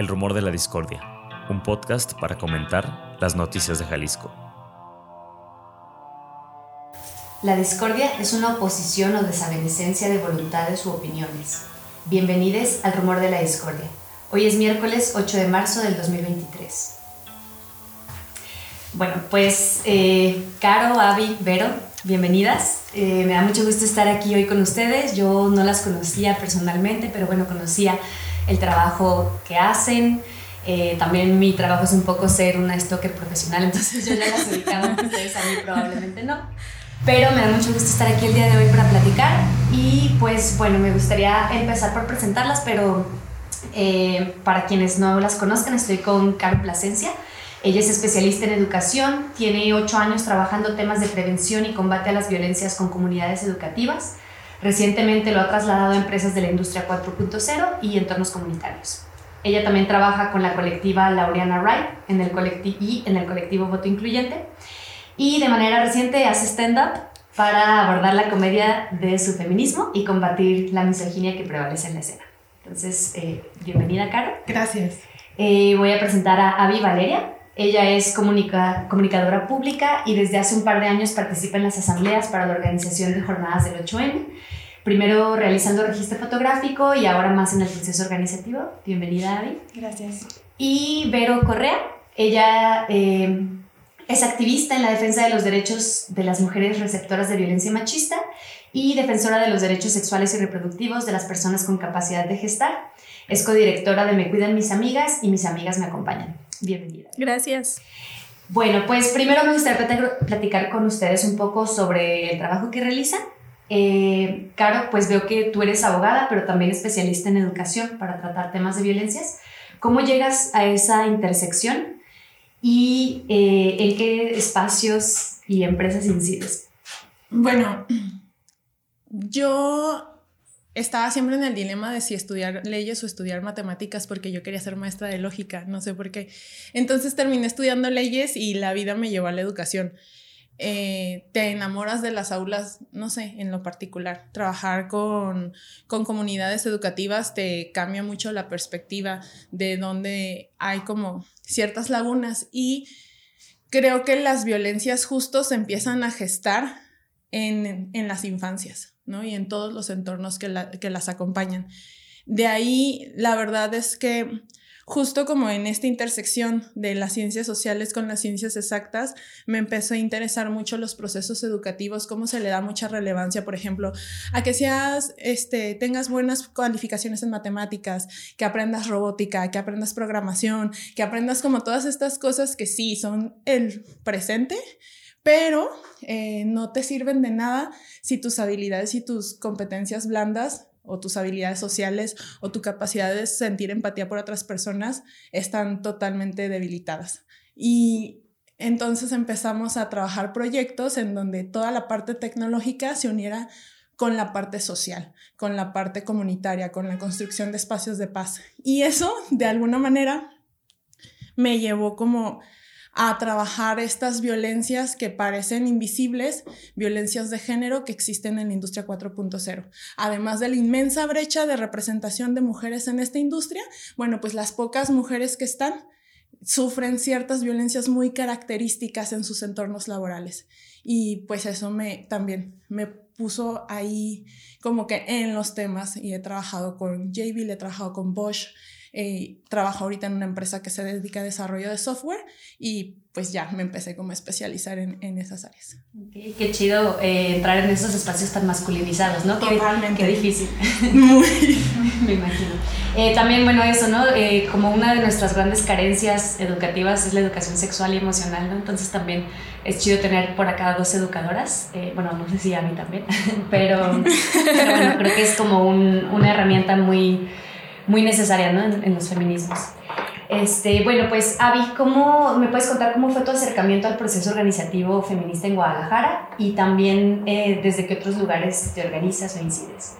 El Rumor de la Discordia, un podcast para comentar las noticias de Jalisco. La discordia es una oposición o desavenencia de voluntades u opiniones. Bienvenidos al Rumor de la Discordia. Hoy es miércoles 8 de marzo del 2023. Bueno, pues eh, Caro, Avi, Vero, bienvenidas. Eh, me da mucho gusto estar aquí hoy con ustedes. Yo no las conocía personalmente, pero bueno, conocía el trabajo que hacen. Eh, también mi trabajo es un poco ser una stalker profesional, entonces yo ya las ubicaba, ustedes a mí probablemente no. Pero me da mucho gusto estar aquí el día de hoy para platicar y pues bueno, me gustaría empezar por presentarlas, pero para quienes no las conozcan, estoy con Caro Plasencia. Ella es especialista en educación, tiene ocho años trabajando temas de prevención y combate a las violencias con comunidades educativas. Recientemente lo ha trasladado a empresas de la industria 4.0 y entornos comunitarios. Ella también trabaja con la colectiva Laureana Wright en el y en el colectivo Voto Incluyente. Y de manera reciente hace stand-up para abordar la comedia de su feminismo y combatir la misoginia que prevalece en la escena. Entonces, eh, bienvenida, Caro. Gracias. Eh, voy a presentar a Avi Valeria. Ella es comunicadora pública y desde hace un par de años participa en las asambleas para la organización de jornadas del 8M. Primero realizando registro fotográfico y ahora más en el proceso organizativo. Bienvenida, Avi. Gracias. Y Vero Correa. Ella eh, es activista en la defensa de los derechos de las mujeres receptoras de violencia machista y defensora de los derechos sexuales y reproductivos de las personas con capacidad de gestar. Es codirectora de Me Cuidan Mis Amigas y Mis Amigas Me Acompañan. Bienvenida. Gracias. Bueno, pues primero me gustaría platicar con ustedes un poco sobre el trabajo que realizan. Eh, Caro, pues veo que tú eres abogada, pero también especialista en educación para tratar temas de violencias. ¿Cómo llegas a esa intersección y eh, en qué espacios y empresas incides? Bueno, yo estaba siempre en el dilema de si estudiar leyes o estudiar matemáticas porque yo quería ser maestra de lógica, no sé por qué. Entonces terminé estudiando leyes y la vida me llevó a la educación. Eh, te enamoras de las aulas, no sé, en lo particular. Trabajar con, con comunidades educativas te cambia mucho la perspectiva de donde hay como ciertas lagunas y creo que las violencias justos empiezan a gestar en, en las infancias. Y en todos los entornos que, las acompañan. De ahí, la verdad es que justo como en esta intersección de las ciencias sociales con las ciencias exactas, me empezó a interesar mucho los procesos educativos, cómo se le da mucha relevancia, por ejemplo, a que seas, este, tengas buenas cualificaciones en matemáticas, que aprendas robótica, que aprendas programación, que aprendas como todas estas cosas que sí son el presente, pero eh, no te sirven de nada si tus habilidades y tus competencias blandas o tus habilidades sociales o tu capacidad de sentir empatía por otras personas están totalmente debilitadas. Y entonces empezamos a trabajar proyectos en donde toda la parte tecnológica se uniera con la parte social, con la parte comunitaria, con la construcción de espacios de paz. Y eso, de alguna manera, me llevó como a trabajar estas violencias que parecen invisibles, violencias de género que existen en la industria 4.0. Además de la inmensa brecha de representación de mujeres en esta industria, bueno, pues las pocas mujeres que están sufren ciertas violencias muy características en sus entornos laborales. Y pues eso me también me puso ahí como que en los temas y he trabajado con JB, he trabajado con Bosch, eh, trabajo ahorita en una empresa que se dedica a desarrollo de software y pues ya me empecé como a especializar en, en esas áreas. qué chido eh, entrar en esos espacios tan masculinizados, ¿no? Totalmente. Qué, difícil. Muy. me imagino. Eh, también, bueno, eso, ¿no? Eh, como una de nuestras grandes carencias educativas es la educación sexual y emocional, ¿no? Entonces también es chido tener por acá dos educadoras, bueno, no sé si a mí también, pero, pero bueno, creo que es como un, una herramienta muy muy necesaria en, los feminismos. Este, bueno, pues Avi, ¿cómo me puedes contar cómo fue tu acercamiento al proceso organizativo feminista en Guadalajara y también eh, desde qué otros lugares te organizas o incides?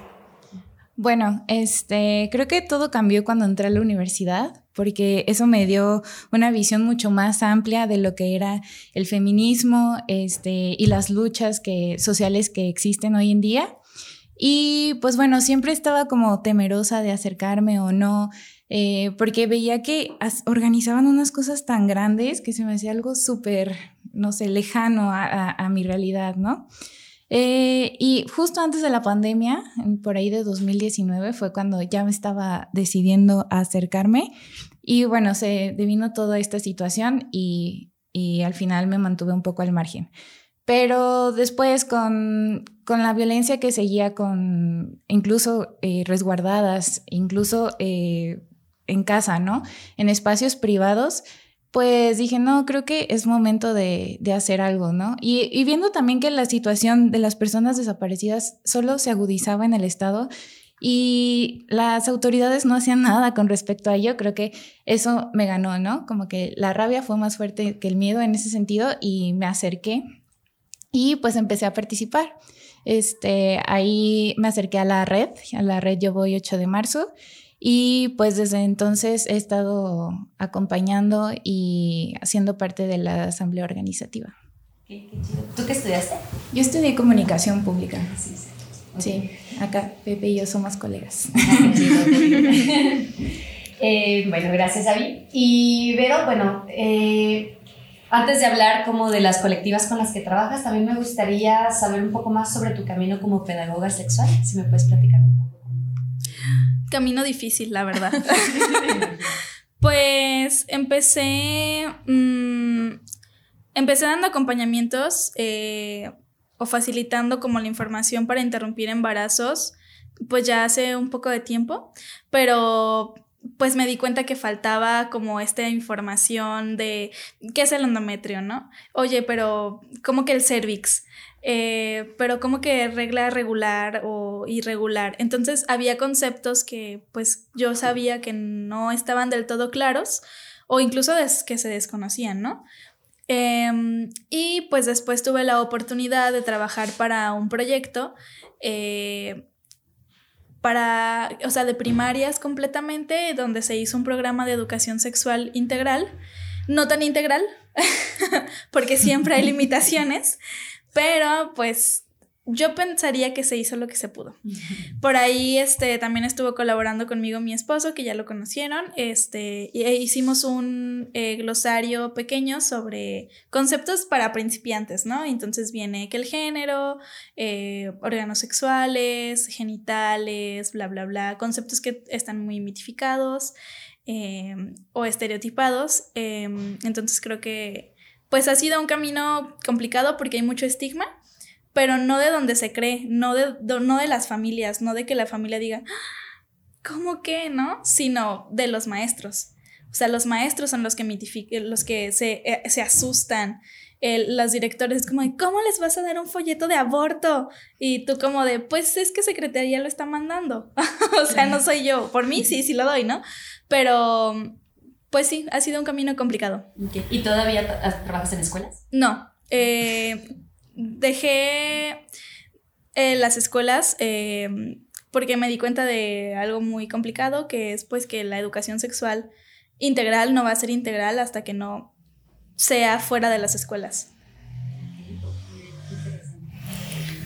Bueno, este, creo que todo cambió cuando entré a la universidad, porque eso me dio una visión mucho más amplia de lo que era el feminismo este, y las luchas que, sociales que existen hoy en día. Y pues bueno, siempre estaba como temerosa de acercarme o no eh, porque veía que organizaban unas cosas tan grandes que se me hacía algo súper, no sé, lejano a, mi realidad, ¿no? Eh, y justo antes de la pandemia, por ahí de 2019, fue cuando ya me estaba decidiendo a acercarme. Y bueno, se devino toda esta situación y, y al final me mantuve un poco al margen. Pero después con, con la violencia que seguía con incluso eh, resguardadas, incluso eh, en casa, ¿no? En espacios privados, pues dije, no, creo que es momento de, de hacer algo, ¿no? Y, y, viendo también que la situación de las personas desaparecidas solo se agudizaba en el Estado y las autoridades no hacían nada con respecto a ello, creo que eso me ganó, ¿no? Como que la rabia fue más fuerte que el miedo en ese sentido y me acerqué y pues empecé a participar. Este, ahí me acerqué a la red, a la red Yo Voy 8 de marzo y pues desde entonces he estado acompañando y haciendo parte de la asamblea organizativa. ¿Tú qué estudiaste? Yo estudié comunicación pública. Sí, sí. acá Pepe y yo somos colegas. eh, bueno, gracias, Avi. Y Vero, bueno, eh, antes de hablar como de las colectivas con las que trabajas, también me gustaría saber un poco más sobre tu camino como pedagoga sexual, si me puedes platicar un poco. Camino difícil, la verdad. pues empecé, mm, empecé dando acompañamientos eh, o facilitando como la información para interrumpir embarazos, pues ya hace un poco de tiempo, pero pues me di cuenta que faltaba como esta información de qué es el endometrio, ¿no? Oye, pero ¿cómo que el cervix? Eh, pero como que regla regular o irregular. Entonces había conceptos que pues yo sabía que no estaban del todo claros o incluso que se desconocían, ¿no? Em, y pues después tuve la oportunidad de trabajar para un proyecto eh, para, o sea, de primarias completamente, donde se hizo un programa de educación sexual integral, no tan integral, porque siempre hay limitaciones, pero pues yo pensaría que se hizo lo que se pudo. Por ahí este, también estuvo colaborando conmigo mi esposo, que ya lo conocieron, este, e hicimos un eh, glosario pequeño sobre conceptos para principiantes, ¿no? Entonces viene que el género, eh, órganos sexuales, genitales, bla, bla, bla, conceptos que están muy mitificados em, o estereotipados. Em, entonces creo que pues ha sido un camino complicado porque hay mucho estigma pero no de donde se cree, no de, no de las familias, no de que la familia diga, ah, ¿cómo que no? Sino de los maestros. O sea, los maestros son los que los que se, eh, se asustan. los directores es como de, ¿cómo les vas a dar un folleto de aborto? Y tú como de, pues es que Secretaría lo está mandando. o sea, no soy yo. Por mí sí, sí lo doy, ¿no? Pero, pues sí, ha sido un camino complicado. ¿Y todavía trabajas en escuelas? No. Eh, dejé eh, las escuelas em, porque me di cuenta de algo muy complicado, que es pues que la educación sexual integral no va a ser integral hasta que no sea fuera de las escuelas.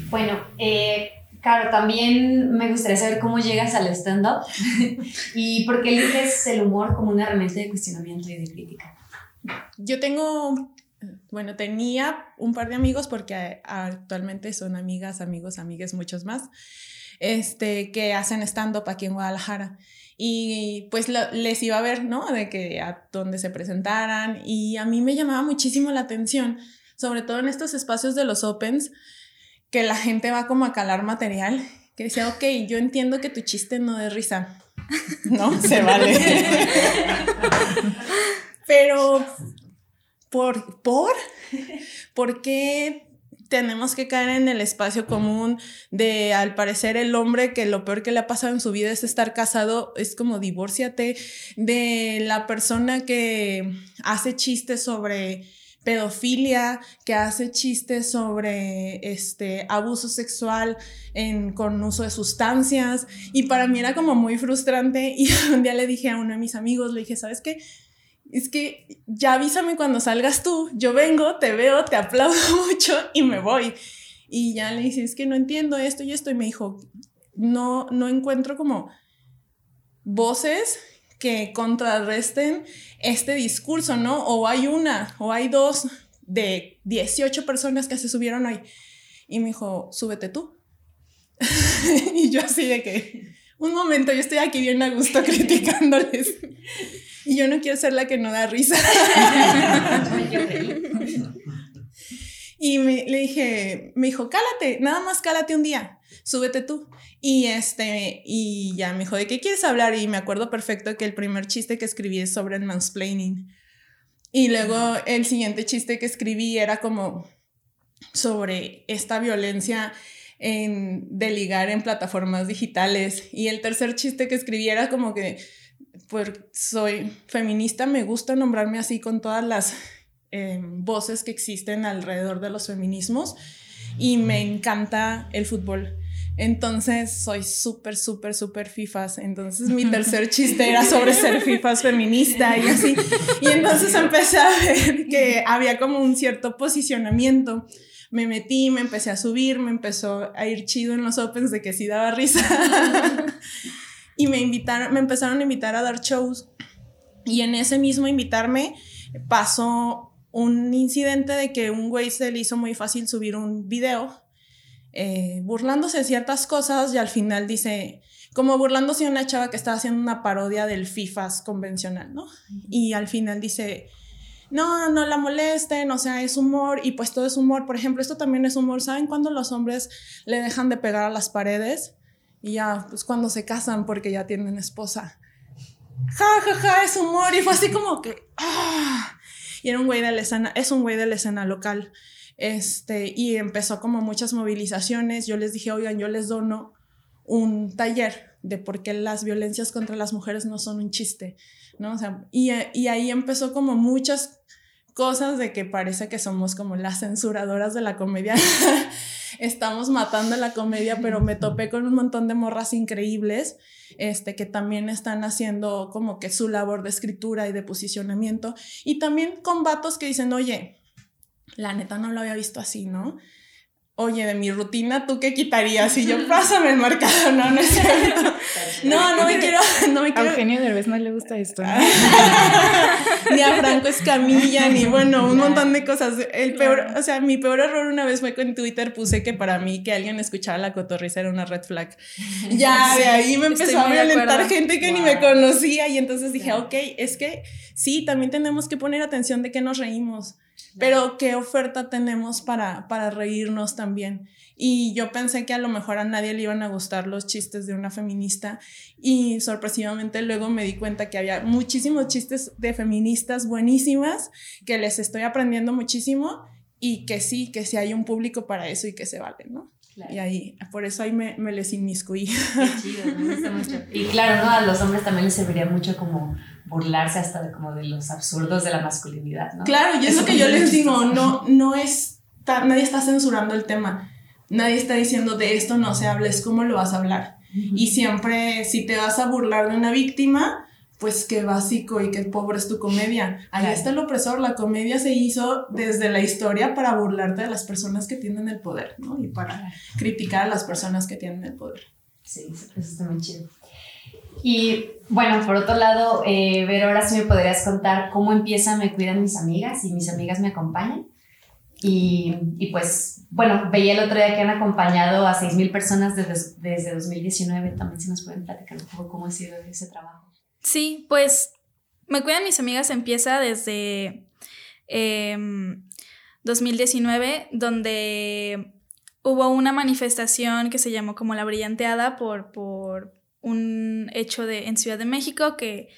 Bueno, eh, claro, también me gustaría saber cómo llegas al stand-up y por qué eliges el humor como una herramienta de cuestionamiento y de crítica. Yo tengo bueno, tenía un par de amigos porque actualmente son amigas, amigos, amigues, muchos más, este, que hacen stand-up aquí en Guadalajara. Y pues les iba a ver, ¿no? De que a donde se presentaran. Y a mí me llamaba muchísimo la atención, sobre todo en estos espacios de los opens, que la gente va como a calar material, que decía, ok, yo entiendo que tu chiste no de risa. No, se vale. Pero ¿Por? ¿Por? ¿Por qué tenemos que caer en el espacio común de, al parecer, el hombre que lo peor que le ha pasado en su vida es estar casado, es como divórciate, de la persona que hace chistes sobre pedofilia, que hace chistes sobre este abuso sexual en, con uso de sustancias y para mí era como muy frustrante y un día le dije a uno de mis amigos, le dije, ¿sabes qué? Es que ya avísame cuando salgas tú, yo vengo, te veo, te aplaudo mucho y me voy. Y ya le dije, es que no entiendo esto y esto. Y me dijo, no, no encuentro como voces que contrarresten este discurso, ¿no? O hay una, o hay dos de 18 personas que se subieron hoy. Y me dijo, súbete tú. y yo así de que, un momento, yo estoy aquí bien a gusto criticándoles. y yo no quiero ser la que no da risa. y me, le dije, me dijo, cálate, nada más cálate un día, súbete tú. Y este, y ya me dijo, ¿de qué quieres hablar? Y me acuerdo perfecto que el primer chiste que escribí es sobre el mansplaining. Y luego el siguiente chiste que escribí era como sobre esta violencia en, de ligar en plataformas digitales. Y el tercer chiste que escribí era como que, pues soy feminista, me gusta nombrarme así con todas las eh, voces que existen alrededor de los feminismos y me encanta el fútbol. Entonces soy súper, súper, súper FIFAs. Entonces mi tercer chiste era sobre ser FIFAs feminista y así. Y entonces empecé a ver que había como un cierto posicionamiento. Me metí, me empecé a subir, me empezó a ir chido en los opens de que sí daba risa. Y me invitaron, me empezaron a invitar a dar shows. Y en ese mismo invitarme pasó un incidente de que un güey se le hizo muy fácil subir un video eh, burlándose de ciertas cosas y al final dice, como burlándose de una chava que estaba haciendo una parodia del FIFAs convencional, ¿no? Y al final dice, no, no la molesten, o sea, es humor y pues todo es humor. Por ejemplo, esto también es humor. ¿Saben cuando los hombres le dejan de pegar a las paredes? Y ya, pues cuando se casan porque ya tienen esposa. Ja, ja, ja, es humor. Y fue así como que, ah. Y era un güey de la escena, es un güey de la escena local. Este, y empezó como muchas movilizaciones. Yo les dije, oigan, yo les dono un taller de por qué las violencias contra las mujeres no son un chiste, ¿no? O sea, y, y ahí empezó como muchas cosas de que parece que somos como las censuradoras de la comedia. Estamos matando la comedia, pero me topé con un montón de morras increíbles, este, que también están haciendo como que su labor de escritura y de posicionamiento. Y también con vatos que dicen, oye, la neta no lo había visto así, ¿no? Oye, de mi rutina, ¿tú qué quitarías? Y yo, pásame el marcador, no, no es cierto. No, no me quiero, no me quiero. A Eugenio Derbez no le gusta esto, ¿no? ni a Franco Escamilla, ni bueno, un montón de cosas. El peor, o sea, mi peor error una vez fue que en Twitter puse que para mí que alguien escuchara la cotorriza era una red flag. Ya, de ahí me empezó a violentar gente que ni me conocía y entonces dije, ok, es que sí, también tenemos que poner atención de que nos reímos pero qué oferta tenemos para, para reírnos también. Y yo pensé que a lo mejor a nadie le iban a gustar los chistes de una feminista y sorpresivamente luego me di cuenta que había muchísimos chistes de feministas buenísimas que les estoy aprendiendo muchísimo y que sí, que sí hay un público para eso y que se vale, ¿no? Y ahí, por eso ahí me, me les inmiscuí. Qué chido, me gusta mucho. Y claro, ¿no? A los hombres también les serviría mucho como burlarse hasta de, como de los absurdos de la masculinidad, ¿no? Claro, y es lo que yo les digo, no, no es, nadie está censurando el tema, nadie está diciendo de esto no se habla, es cómo lo vas a hablar. Y siempre, si te vas a burlar de una víctima, pues qué básico y qué pobre es tu comedia. Ahí está el opresor, la comedia se hizo desde la historia para burlarte de las personas que tienen el poder, ¿no? Y para criticar a las personas que tienen el poder. Sí, eso está muy chido. Y bueno, por otro lado, eh, ahora sí me podrías contar cómo empieza Me Cuidan Mis Amigas y mis amigas me acompañan. Y, y pues, bueno, veía el otro día que han acompañado a 6.000 personas desde, desde 2019. También si nos pueden platicar un poco cómo ha sido ese trabajo. Sí, pues Me Cuidan Mis Amigas empieza desde 2019, em, donde hubo una manifestación que se llamó como La Brillanteada por, por un hecho de, en Ciudad de México que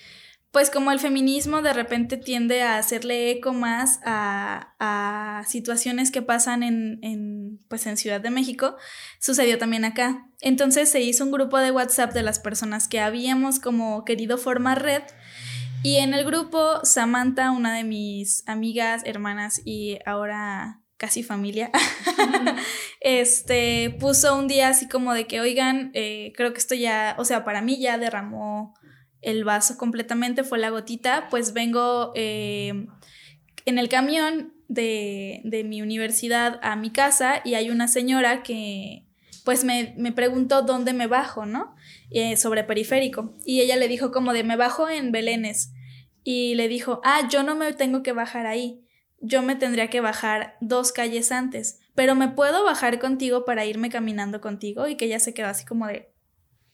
pues como el feminismo de repente tiende a hacerle eco más a, a situaciones que pasan en, en, pues en Ciudad de México, sucedió también acá. Entonces se hizo un grupo de WhatsApp de las personas que habíamos como querido formar red y en el grupo Samantha, una de mis amigas, hermanas y ahora casi familia, este, puso un día así como de que, oigan, eh, creo que esto ya, o sea, para mí ya derramó el vaso completamente, fue la gotita, pues vengo eh, en el camión de, de, mi universidad a mi casa y hay una señora que, pues me, me preguntó dónde me bajo, ¿no? Eh, sobre periférico. Y ella le dijo como de me bajo en Belénes. Y le dijo, ah, yo no me tengo que bajar ahí. Yo me tendría que bajar dos calles antes. Pero me puedo bajar contigo para irme caminando contigo. Y que ella se quedó así como de,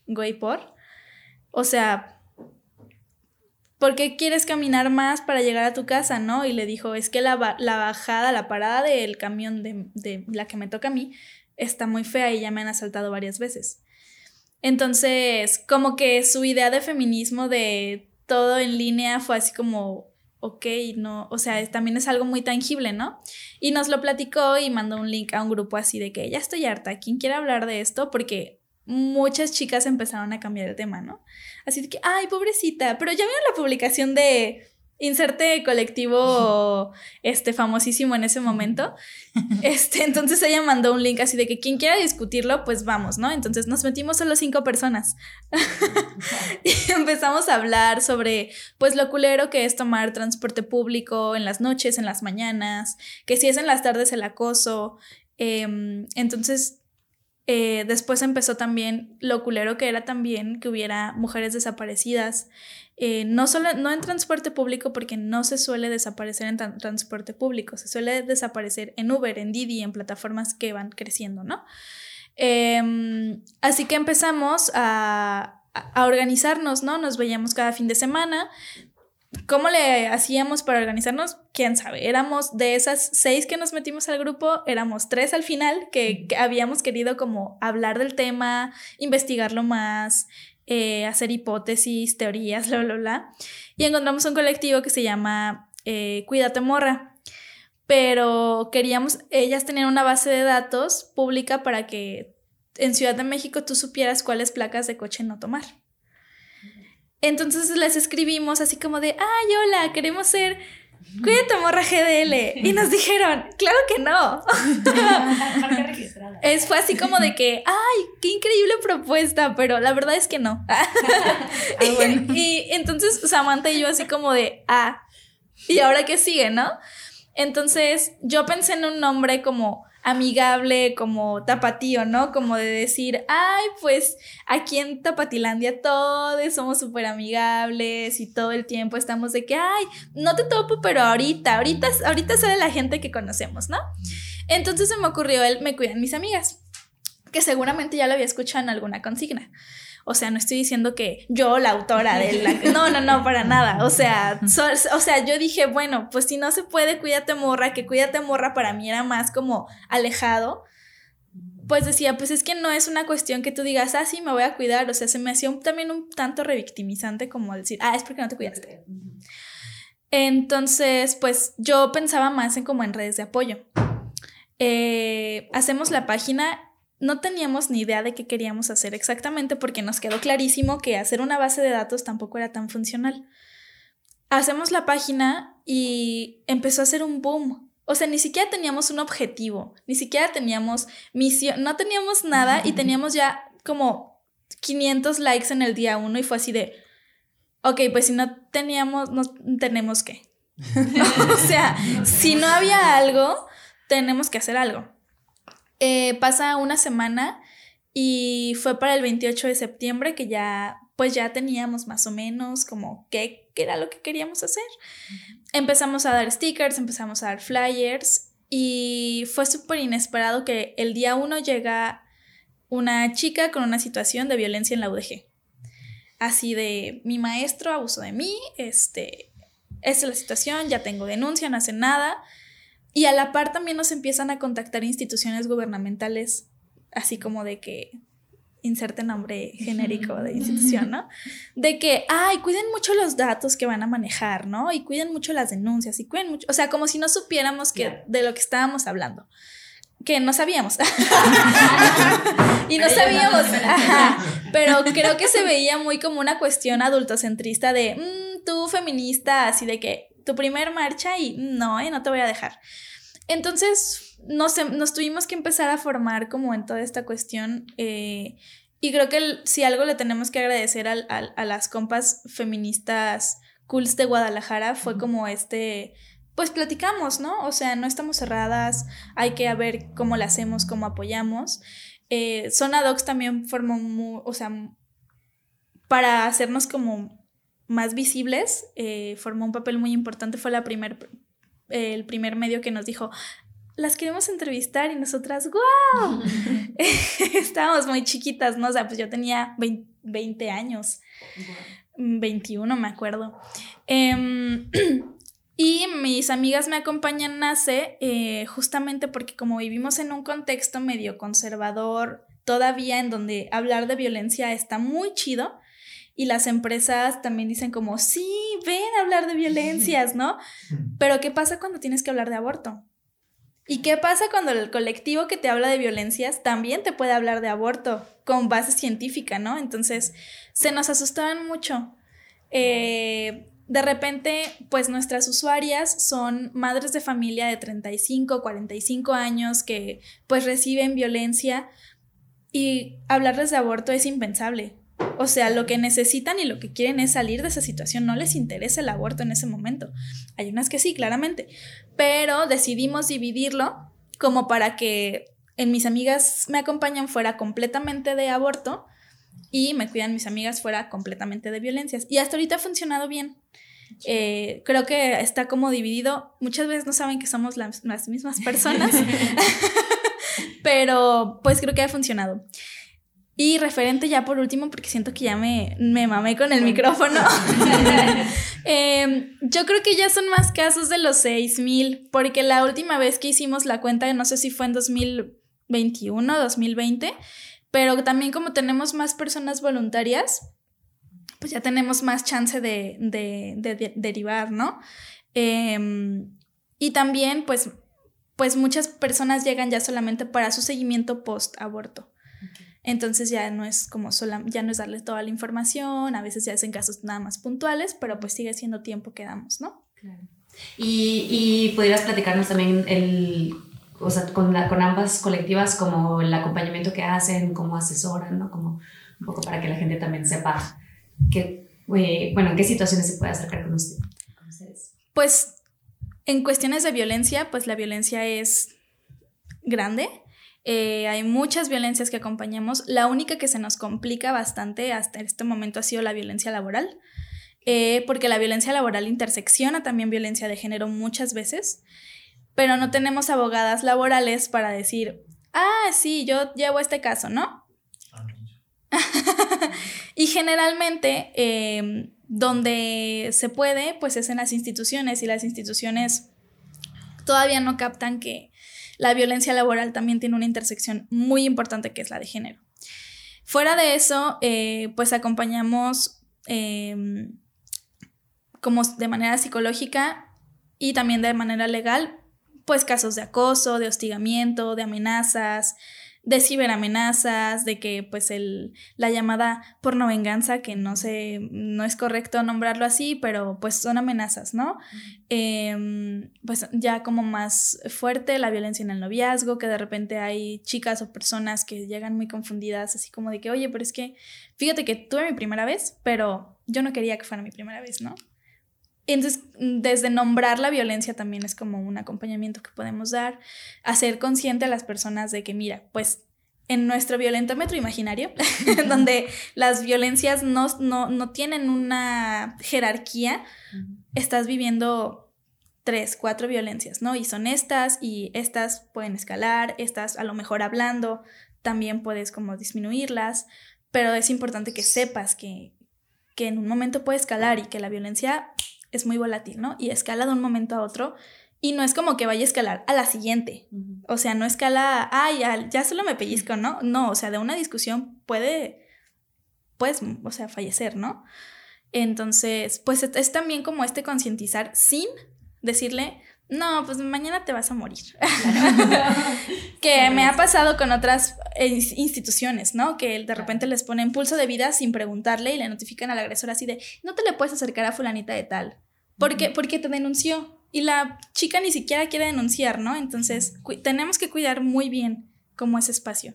güey, por. O sea, ¿por qué quieres caminar más para llegar a tu casa, no? Y le dijo, es que la, la bajada, la parada del camión de, de, la que me toca a mí está muy fea y ya me han asaltado varias veces. Entonces, como que su idea de feminismo de todo en línea fue así como, ok, no, o sea, también es algo muy tangible, ¿no? Y nos lo platicó y mandó un link a un grupo así de que ya estoy harta, ¿quién quiere hablar de esto? Porque muchas chicas empezaron a cambiar el tema, ¿no? Así de que, ay, pobrecita, pero ya vieron la publicación de inserte colectivo este famosísimo en ese momento. Este, entonces ella mandó un link así de que quien quiera discutirlo, pues vamos, ¿no? Entonces nos metimos solo cinco personas. y empezamos a hablar sobre pues lo culero que es tomar transporte público en las noches, en las mañanas, que si es en las tardes el acoso. Em, entonces eh, después empezó también lo culero que era también que hubiera mujeres desaparecidas, eh, no, solo, no en transporte público porque no se suele desaparecer en transporte público, se suele desaparecer en Uber, en Didi, en plataformas que van creciendo, ¿no? Em, así que empezamos a, a organizarnos, ¿no? Nos veíamos cada fin de semana, ¿Cómo le hacíamos para organizarnos? Quién sabe. Éramos de esas seis que nos metimos al grupo, éramos tres al final que, habíamos querido como hablar del tema, investigarlo más, eh, hacer hipótesis, teorías, bla, bla, bla. Y encontramos un colectivo que se llama eh, Cuídate Morra. Pero queríamos ellas tener una base de datos pública para que en Ciudad de México tú supieras cuáles placas de coche no tomar. Entonces les escribimos así como de, ay, hola, queremos ser Cuídate, morra GDL. Y nos dijeron, claro que no. es, fue así como de que, ay, qué increíble propuesta, pero la verdad es que no. Ah, y, y, entonces Samantha y yo así como de, ah, ¿y ahora qué sigue, no? Entonces yo pensé en un nombre como amigable, como tapatío, ¿no? Como de decir, ay, pues aquí en Tapatilandia todos somos súper amigables y todo el tiempo estamos de que, ay, no te topo, pero ahorita, ahorita, ahorita sale la gente que conocemos, ¿no? Entonces se me ocurrió el me cuidan mis amigas, que seguramente ya lo había escuchado en alguna consigna. O sea, no estoy diciendo que yo, la autora de la... No, no, no, para nada. O sea, o sea, yo dije, bueno, pues si no se puede, cuídate morra, que cuídate morra para mí era más como alejado. Pues decía, pues es que no es una cuestión que tú digas, ah, sí, me voy a cuidar. O sea, se me hacía también un tanto revictimizante como decir, ah, es porque no te cuidaste. Entonces, pues yo pensaba más en como en redes de apoyo. Eh, hacemos la página no teníamos ni idea de qué queríamos hacer exactamente porque nos quedó clarísimo que hacer una base de datos tampoco era tan funcional. Hacemos la página y empezó a ser un boom. O sea, ni siquiera teníamos un objetivo, ni siquiera teníamos misión, no teníamos nada y teníamos ya como 500 likes en el día uno y fue así de, ok, pues si no teníamos, no tenemos que. o sea, si no había algo, tenemos que hacer algo. Eh, pasa una semana y fue para el 28 de septiembre que ya, pues ya teníamos más o menos como qué, era lo que queríamos hacer. Empezamos a dar stickers, empezamos a dar flyers y fue súper inesperado que el día uno llega una chica con una situación de violencia en la UDG. Así de, mi maestro abusó de mí, este, esta es la situación, ya tengo denuncia, no hace nada. Y a la par también nos empiezan a contactar instituciones gubernamentales, así como de que inserte nombre genérico de institución, ¿no? De que, ay, cuiden mucho los datos que van a manejar, ¿no? Y cuiden mucho las denuncias y cuiden mucho, o sea, como si no supiéramos que, de lo que estábamos hablando. Que no sabíamos. y no sabíamos. Pero creo que se veía muy como una cuestión adultocentrista de, mm, tú feminista, así de que tu primer marcha y no, eh, no te voy a dejar. Entonces, nos, nos tuvimos que empezar a formar como en toda esta cuestión. Eh, y creo que si algo le tenemos que agradecer a las compas feministas cools de Guadalajara fue como este, pues platicamos, ¿no? O sea, no estamos cerradas, hay que ver cómo la hacemos, cómo apoyamos. Eh, Zona Docs también formó, o sea, para hacernos como más visibles, eh, formó un papel muy importante, fue la primer, el primer medio que nos dijo, las queremos entrevistar y nosotras, ¡guau! Estábamos muy chiquitas, ¿no? O sea, pues yo tenía 20, años, 21 me acuerdo. Em, y mis amigas me acompañan nace eh, justamente porque como vivimos en un contexto medio conservador, todavía en donde hablar de violencia está muy chido, y las empresas también dicen como, sí, ven a hablar de violencias, ¿no? Pero ¿qué pasa cuando tienes que hablar de aborto? ¿Y qué pasa cuando el colectivo que te habla de violencias también te puede hablar de aborto con base científica, ¿no? Entonces, se nos asustaban mucho. Eh, de repente, pues nuestras usuarias son madres de familia de 35, 45 años que pues reciben violencia y hablarles de aborto es impensable. O sea, lo que necesitan y lo que quieren es salir de esa situación. No les interesa el aborto en ese momento. Hay unas que sí, claramente. Pero decidimos dividirlo como para que en mis amigas me acompañan fuera completamente de aborto y me cuidan mis amigas fuera completamente de violencias. Y hasta ahorita ha funcionado bien. Eh, creo que está como dividido. Muchas veces no saben que somos las, las mismas personas, pero pues creo que ha funcionado. Y referente ya por último, porque siento que ya me, me mamé con el micrófono. Em, yo creo que ya son más casos de los 6000, porque la última vez que hicimos la cuenta, no sé si fue en 2021, 2020, pero también como tenemos más personas voluntarias, pues ya tenemos más chance de, de, derivar, ¿no? Em, y también, pues, pues muchas personas llegan ya solamente para su seguimiento post-aborto. Entonces ya no es como sola, ya no es darles toda la información, a veces ya hacen casos nada más puntuales, pero pues sigue siendo tiempo que damos, ¿no? Claro. Y, y pudieras platicarnos también el, o sea, con, con ambas colectivas, como el acompañamiento que hacen, cómo asesoran, ¿no? Como un poco para que la gente también sepa que, eh, bueno, en qué situaciones se puede acercar con, usted, con ustedes. Pues en cuestiones de violencia, pues la violencia es grande eh, hay muchas violencias que acompañamos. La única que se nos complica bastante hasta este momento ha sido la violencia laboral, eh, porque la violencia laboral intersecciona también violencia de género muchas veces, pero no tenemos abogadas laborales para decir, ah, sí, yo llevo este caso, ¿no? y generalmente em, donde se puede, pues es en las instituciones y las instituciones todavía no captan que la violencia laboral también tiene una intersección muy importante que es la de género. Fuera de eso, eh, pues acompañamos em, como de manera psicológica y también de manera legal, pues casos de acoso, de hostigamiento, de amenazas, de ciberamenazas, de que pues el, la llamada porno venganza, que no sé, no es correcto nombrarlo así, pero pues son amenazas, ¿no? Em, pues ya como más fuerte la violencia en el noviazgo, que de repente hay chicas o personas que llegan muy confundidas, así como de que, oye, pero es que, fíjate que tuve mi primera vez, pero yo no quería que fuera mi primera vez, ¿no? Entonces, desde nombrar la violencia también es como un acompañamiento que podemos dar, hacer consciente a las personas de que, mira, pues en nuestro violentómetro imaginario, donde las violencias no, no, tienen una jerarquía, estás viviendo tres, cuatro violencias, ¿no? Y son estas y estas pueden escalar, estas a lo mejor hablando, también puedes como disminuirlas, pero es importante que sepas que, que en un momento puede escalar y que la violencia es muy volátil, ¿no? Y escala de un momento a otro. Y no es como que vaya a escalar a la siguiente. O sea, no escala, ay, ya, ya solo me pellizco, ¿no? No, o sea, de una discusión puede, pues, o sea, fallecer, ¿no? Entonces, pues es también como este concientizar sin decirle, no, pues mañana te vas a morir. que me ha pasado con otras instituciones, ¿no? Que de repente les ponen pulso de vida sin preguntarle y le notifican al agresor así de, no te le puedes acercar a fulanita de tal. ¿Por qué? Porque te denunció. Y la chica ni siquiera quiere denunciar, ¿no? Entonces, tenemos que cuidar muy bien como ese espacio.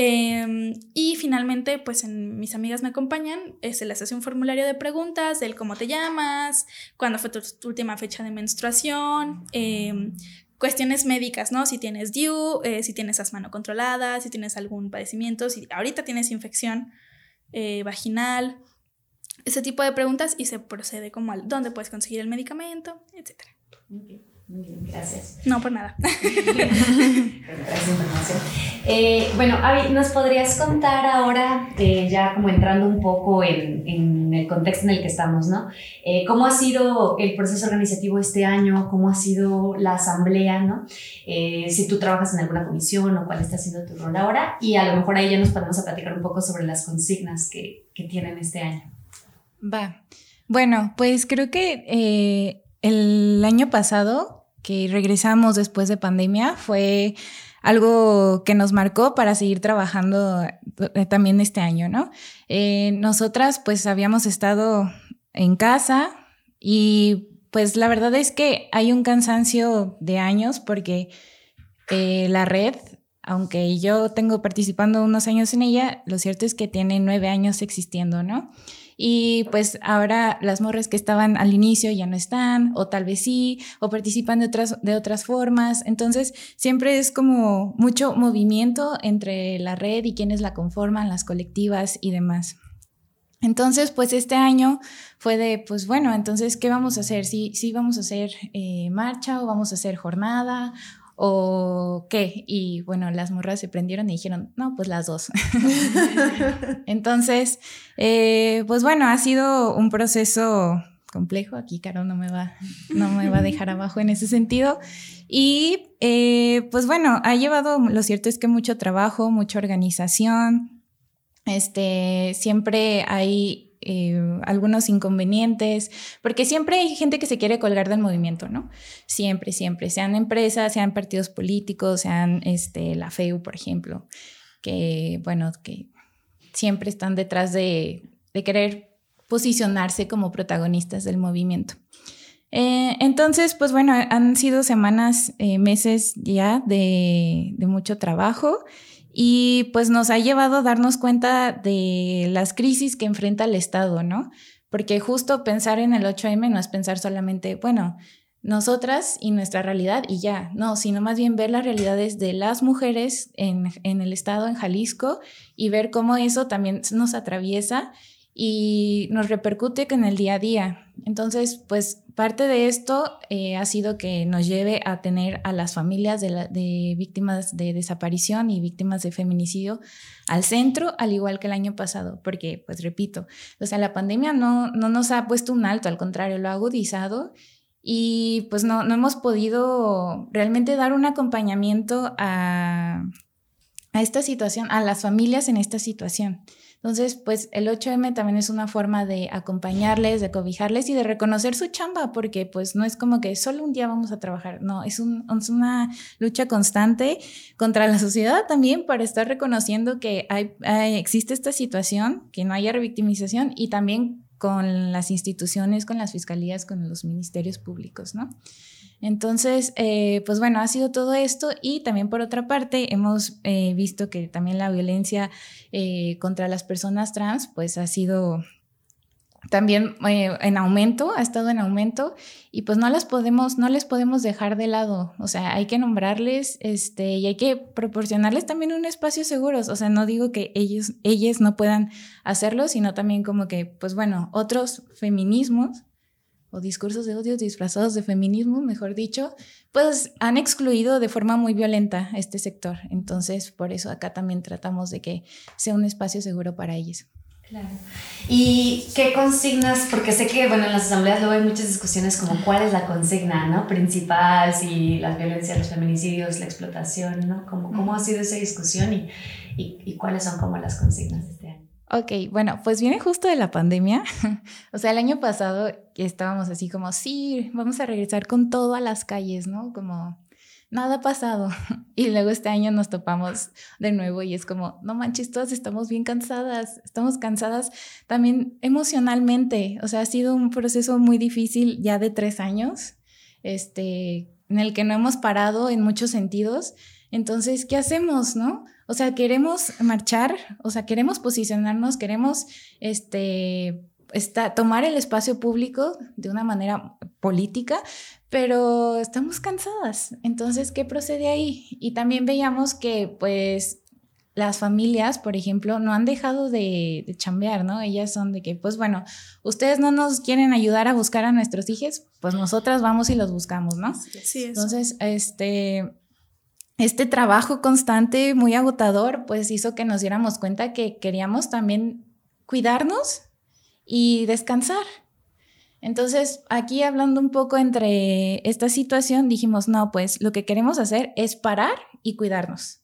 Em, y finalmente, pues en, mis amigas me acompañan, eh, se les hace un formulario de preguntas del cómo te llamas, cuándo fue tu, última fecha de menstruación, em, cuestiones médicas, ¿no? Si tienes DIU, eh, si tienes asma no controlada, si tienes algún padecimiento, si ahorita tienes infección eh, vaginal, ese tipo de preguntas y se procede como al dónde puedes conseguir el medicamento, etc. Muy bien, gracias. No, por nada. gracias, información. Eh, bueno, Avi, ¿nos podrías contar ahora, eh, ya como entrando un poco en, en, el contexto en el que estamos, ¿no? Eh, ¿Cómo ha sido el proceso organizativo este año? ¿Cómo ha sido la asamblea, ¿no? si tú trabajas en alguna comisión o cuál está siendo tu rol ahora. Y a lo mejor ahí ya nos podemos a platicar un poco sobre las consignas que, que tienen este año. Va. Bueno, pues creo que el año pasado que regresamos después de pandemia fue algo que nos marcó para seguir trabajando eh, también este año, ¿no? Eh, nosotras pues habíamos estado en casa y pues la verdad es que hay un cansancio de años porque eh, la red, aunque yo tengo participando unos años en ella, lo cierto es que tiene nueve años existiendo, ¿no? Y pues ahora las morras que estaban al inicio ya no están, o tal vez sí, o participan de otras, de otras formas. Entonces, siempre es como mucho movimiento entre la red y quienes la conforman, las colectivas y demás. Entonces, pues este año fue de, pues bueno, entonces, ¿qué vamos a hacer? ¿Sí, sí vamos a hacer eh, marcha o vamos a hacer jornada o qué. Y bueno, las morras se prendieron y dijeron, no, pues las dos. Entonces, eh, pues bueno, ha sido un proceso complejo. Aquí Caro no me va, no me va a dejar abajo en ese sentido. Y eh, pues bueno, ha llevado, lo cierto es que mucho trabajo, mucha organización. Este, siempre hay eh, algunos inconvenientes, porque siempre hay gente que se quiere colgar del movimiento, ¿no? Siempre, siempre, sean empresas, sean partidos políticos, sean este, la FEU, por ejemplo, que, bueno, que siempre están detrás de, querer posicionarse como protagonistas del movimiento. Eh, entonces, pues bueno, han sido semanas, eh, meses ya de, de mucho trabajo y pues nos ha llevado a darnos cuenta de las crisis que enfrenta el Estado, ¿no? Porque justo pensar en el 8M no es pensar solamente, bueno, nosotras y nuestra realidad y ya, no, sino más bien ver las realidades de las mujeres en, en el Estado, en Jalisco, y ver cómo eso también nos atraviesa y nos repercute en el día a día. Entonces, pues parte de esto eh, ha sido que nos lleve a tener a las familias de, víctimas de desaparición y víctimas de feminicidio al centro, al igual que el año pasado, porque, pues repito, o sea, la pandemia no, no nos ha puesto un alto, al contrario, lo ha agudizado y pues no, no hemos podido realmente dar un acompañamiento a, a esta situación, a las familias en esta situación. Entonces, pues el 8M también es una forma de acompañarles, de cobijarles y de reconocer su chamba, porque pues no es como que solo un día vamos a trabajar, no, es, una lucha constante contra la sociedad también para estar reconociendo que hay, existe esta situación, que no haya revictimización y también con las instituciones, con las fiscalías, con los ministerios públicos, ¿no? Entonces, eh, pues bueno, ha sido todo esto y también por otra parte hemos eh, visto que también la violencia eh, contra las personas trans pues ha sido también en aumento, ha estado en aumento y pues no las podemos, no les podemos dejar de lado, o sea, hay que nombrarles este, y hay que proporcionarles también un espacio seguro, o sea, no digo que ellos, ellas no puedan hacerlo, sino también como que, pues bueno, otros feminismos o discursos de odio disfrazados de feminismo, mejor dicho, pues han excluido de forma muy violenta este sector. Entonces, por eso acá también tratamos de que sea un espacio seguro para ellos. Claro. ¿Y qué consignas? Porque sé que, bueno, en las asambleas luego hay muchas discusiones como cuál es la consigna, ¿no? Principal, si las violencias, los feminicidios, la explotación, ¿no? ¿Cómo, cómo ha sido esa discusión y, y, y cuáles son como las consignas de este año? Ok, bueno, pues viene justo de la pandemia. o sea, el año pasado estábamos así como, sí, vamos a regresar con todo a las calles, ¿no? Como nada ha pasado. y luego este año nos topamos de nuevo y es como, no manches, todas estamos bien cansadas, estamos cansadas también emocionalmente. O sea, ha sido un proceso muy difícil ya de tres años, este, en el que no hemos parado en muchos sentidos. Entonces, ¿qué hacemos, no? O sea, queremos marchar, o sea, queremos posicionarnos, queremos, este, está, tomar el espacio público de una manera política, pero estamos cansadas. Entonces, ¿qué procede ahí? Y también veíamos que, pues, las familias, por ejemplo, no han dejado de, de, chambear, ¿no? Ellas son de que, pues bueno, ustedes no nos quieren ayudar a buscar a nuestros hijos, pues nosotras vamos y los buscamos, ¿no? Sí, Entonces, este, este trabajo constante, muy agotador, pues hizo que nos diéramos cuenta que queríamos también cuidarnos y descansar. Entonces, aquí hablando un poco entre esta situación, dijimos, no, pues lo que queremos hacer es parar y cuidarnos.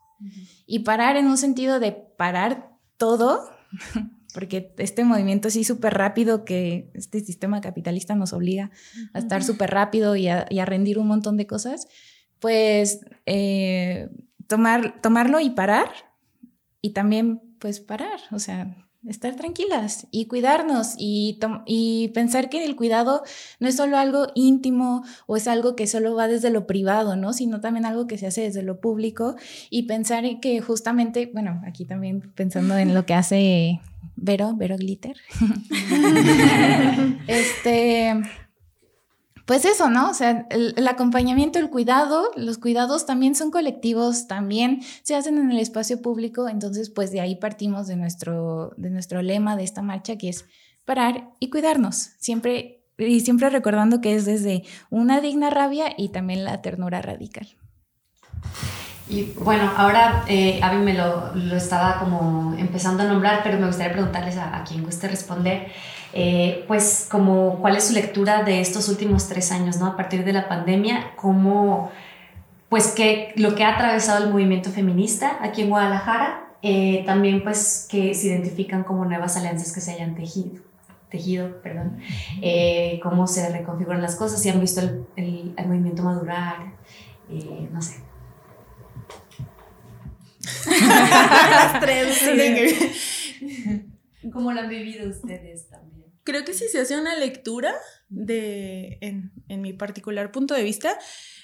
Y parar en un sentido de parar todo, porque este movimiento así súper rápido que este sistema capitalista nos obliga a estar súper rápido y a, y a, rendir un montón de cosas, pues eh, tomar, tomarlo y parar y también pues parar, o sea, estar tranquilas y cuidarnos y, y, pensar que el cuidado no es solo algo íntimo o es algo que solo va desde lo privado, ¿no? Sino también algo que se hace desde lo público y pensar en que justamente, bueno, aquí también pensando en lo que hace Vero, Vero Glitter. este pues eso, ¿no? O sea, el, acompañamiento, el cuidado, los cuidados también son colectivos, también se hacen en el espacio público, entonces pues de ahí partimos de nuestro, de nuestro lema de esta marcha que es parar y cuidarnos, siempre y siempre recordando que es desde una digna rabia y también la ternura radical. Y bueno, ahora eh, me lo, lo, estaba como empezando a nombrar, pero me gustaría preguntarles a, a quien guste responder. Eh, pues como cuál es su lectura de estos últimos tres años, ¿no? A partir de la pandemia, cómo, pues que lo que ha atravesado el movimiento feminista aquí en Guadalajara, eh, también pues que se identifican como nuevas alianzas que se hayan tejido, tejido, perdón, eh, cómo se reconfiguran las cosas, si han visto el, el, movimiento madurar, no sé. ¿Cómo lo han vivido ustedes también? creo que si se hace una lectura de, en, en mi particular punto de vista,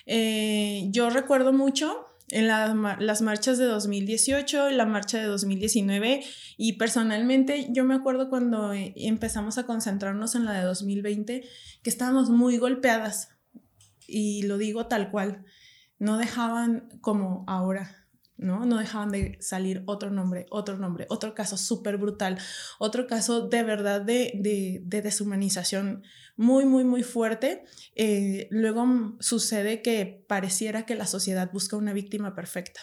eh, yo recuerdo mucho en la, las marchas de 2018, la marcha de 2019 y personalmente yo me acuerdo cuando eh, empezamos a concentrarnos en la de 2020 que estábamos muy golpeadas y lo digo tal cual, no dejaban como ahora ¿no? No dejaban de salir otro nombre, otro nombre, otro caso súper brutal, otro caso de verdad de, de, de deshumanización muy, muy, muy fuerte. Eh, luego sucede que pareciera que la sociedad busca una víctima perfecta,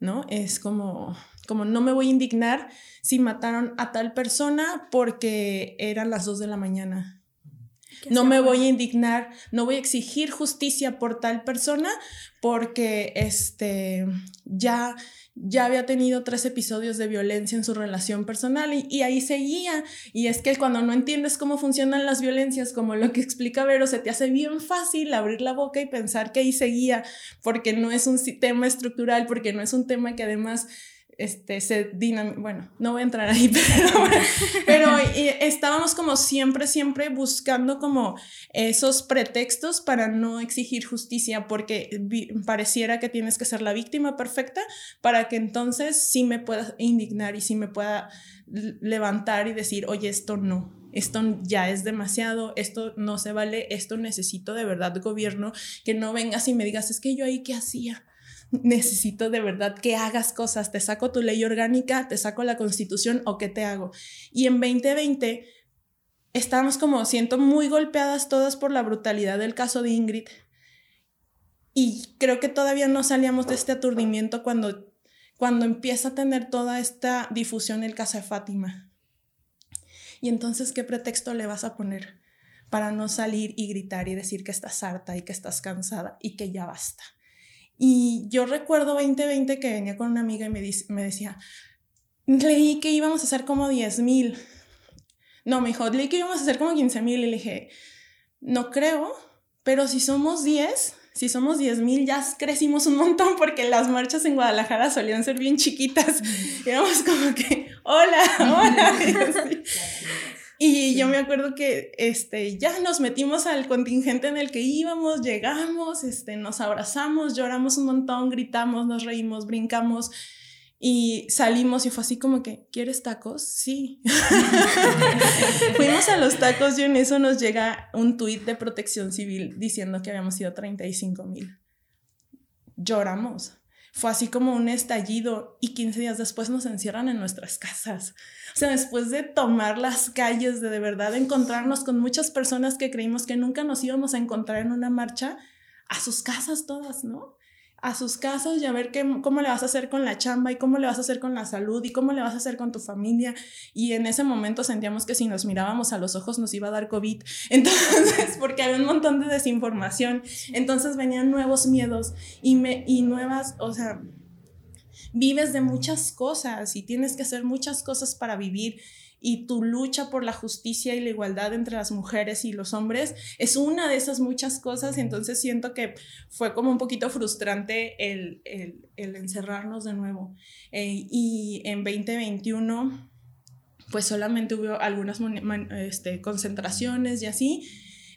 ¿no? Es como, como no me voy a indignar si mataron a tal persona porque eran las dos de la mañana. No me voy a indignar, no voy a exigir justicia por tal persona porque este, ya, ya había tenido tres episodios de violencia en su relación personal y, y, ahí seguía. Y es que cuando no entiendes cómo funcionan las violencias, como lo que explica Vero, se te hace bien fácil abrir la boca y pensar que ahí seguía, porque no es un tema estructural, porque no es un tema que además este, se dinam bueno, no voy a entrar ahí, pero, pero estábamos como siempre, siempre buscando como esos pretextos para no exigir justicia, porque pareciera que tienes que ser la víctima perfecta para que entonces sí me pueda indignar y sí me pueda levantar y decir, oye, esto no, esto ya es demasiado, esto no se vale, esto necesito de verdad gobierno, que no vengas y me digas, es que yo ahí qué hacía necesito de verdad que hagas cosas, te saco tu ley orgánica, te saco la constitución o qué te hago. Y en 2020 estábamos como, siento, muy golpeadas todas por la brutalidad del caso de Ingrid. Y creo que todavía no salíamos de este aturdimiento cuando, cuando empieza a tener toda esta difusión el caso de Fátima. Y entonces, ¿qué pretexto le vas a poner para no salir y gritar y decir que estás harta y que estás cansada y que ya basta? Y yo recuerdo 2020 que venía con una amiga y me, me decía, leí que íbamos a hacer como 10 mil. No, me dijo, leí que íbamos a hacer como 15 mil. Y le dije, no creo, pero si somos 10, si somos 10 mil, ya crecimos un montón porque las marchas en Guadalajara solían ser bien chiquitas. Y éramos como que, hola, hola. Y yo me acuerdo que este, ya nos metimos al contingente en el que íbamos, llegamos, este, nos abrazamos, lloramos un montón, gritamos, nos reímos, brincamos. Y salimos y fue así como que, ¿quieres tacos? Sí. Fuimos a los tacos y en eso nos llega un tuit de protección civil diciendo que habíamos sido 35 mil. Lloramos. Fue así como un estallido y 15 días después nos encierran en nuestras casas. O sea, después de tomar las calles, de de verdad encontrarnos con muchas personas que creímos que nunca nos íbamos a encontrar en una marcha, a sus casas todas, ¿no? A sus casas y a ver qué, cómo le vas a hacer con la chamba y cómo le vas a hacer con la salud y cómo le vas a hacer con tu familia. Y en ese momento sentíamos que si nos mirábamos a los ojos nos iba a dar COVID. Entonces, porque había un montón de desinformación. Entonces venían nuevos miedos y, me, y nuevas, o sea, vives de muchas cosas y tienes que hacer muchas cosas para vivir y tu lucha por la justicia y la igualdad entre las mujeres y los hombres es una de esas muchas cosas. Entonces siento que fue como un poquito frustrante el, encerrarnos de nuevo. Eh, y en 2021 pues solamente hubo algunas este, concentraciones y así.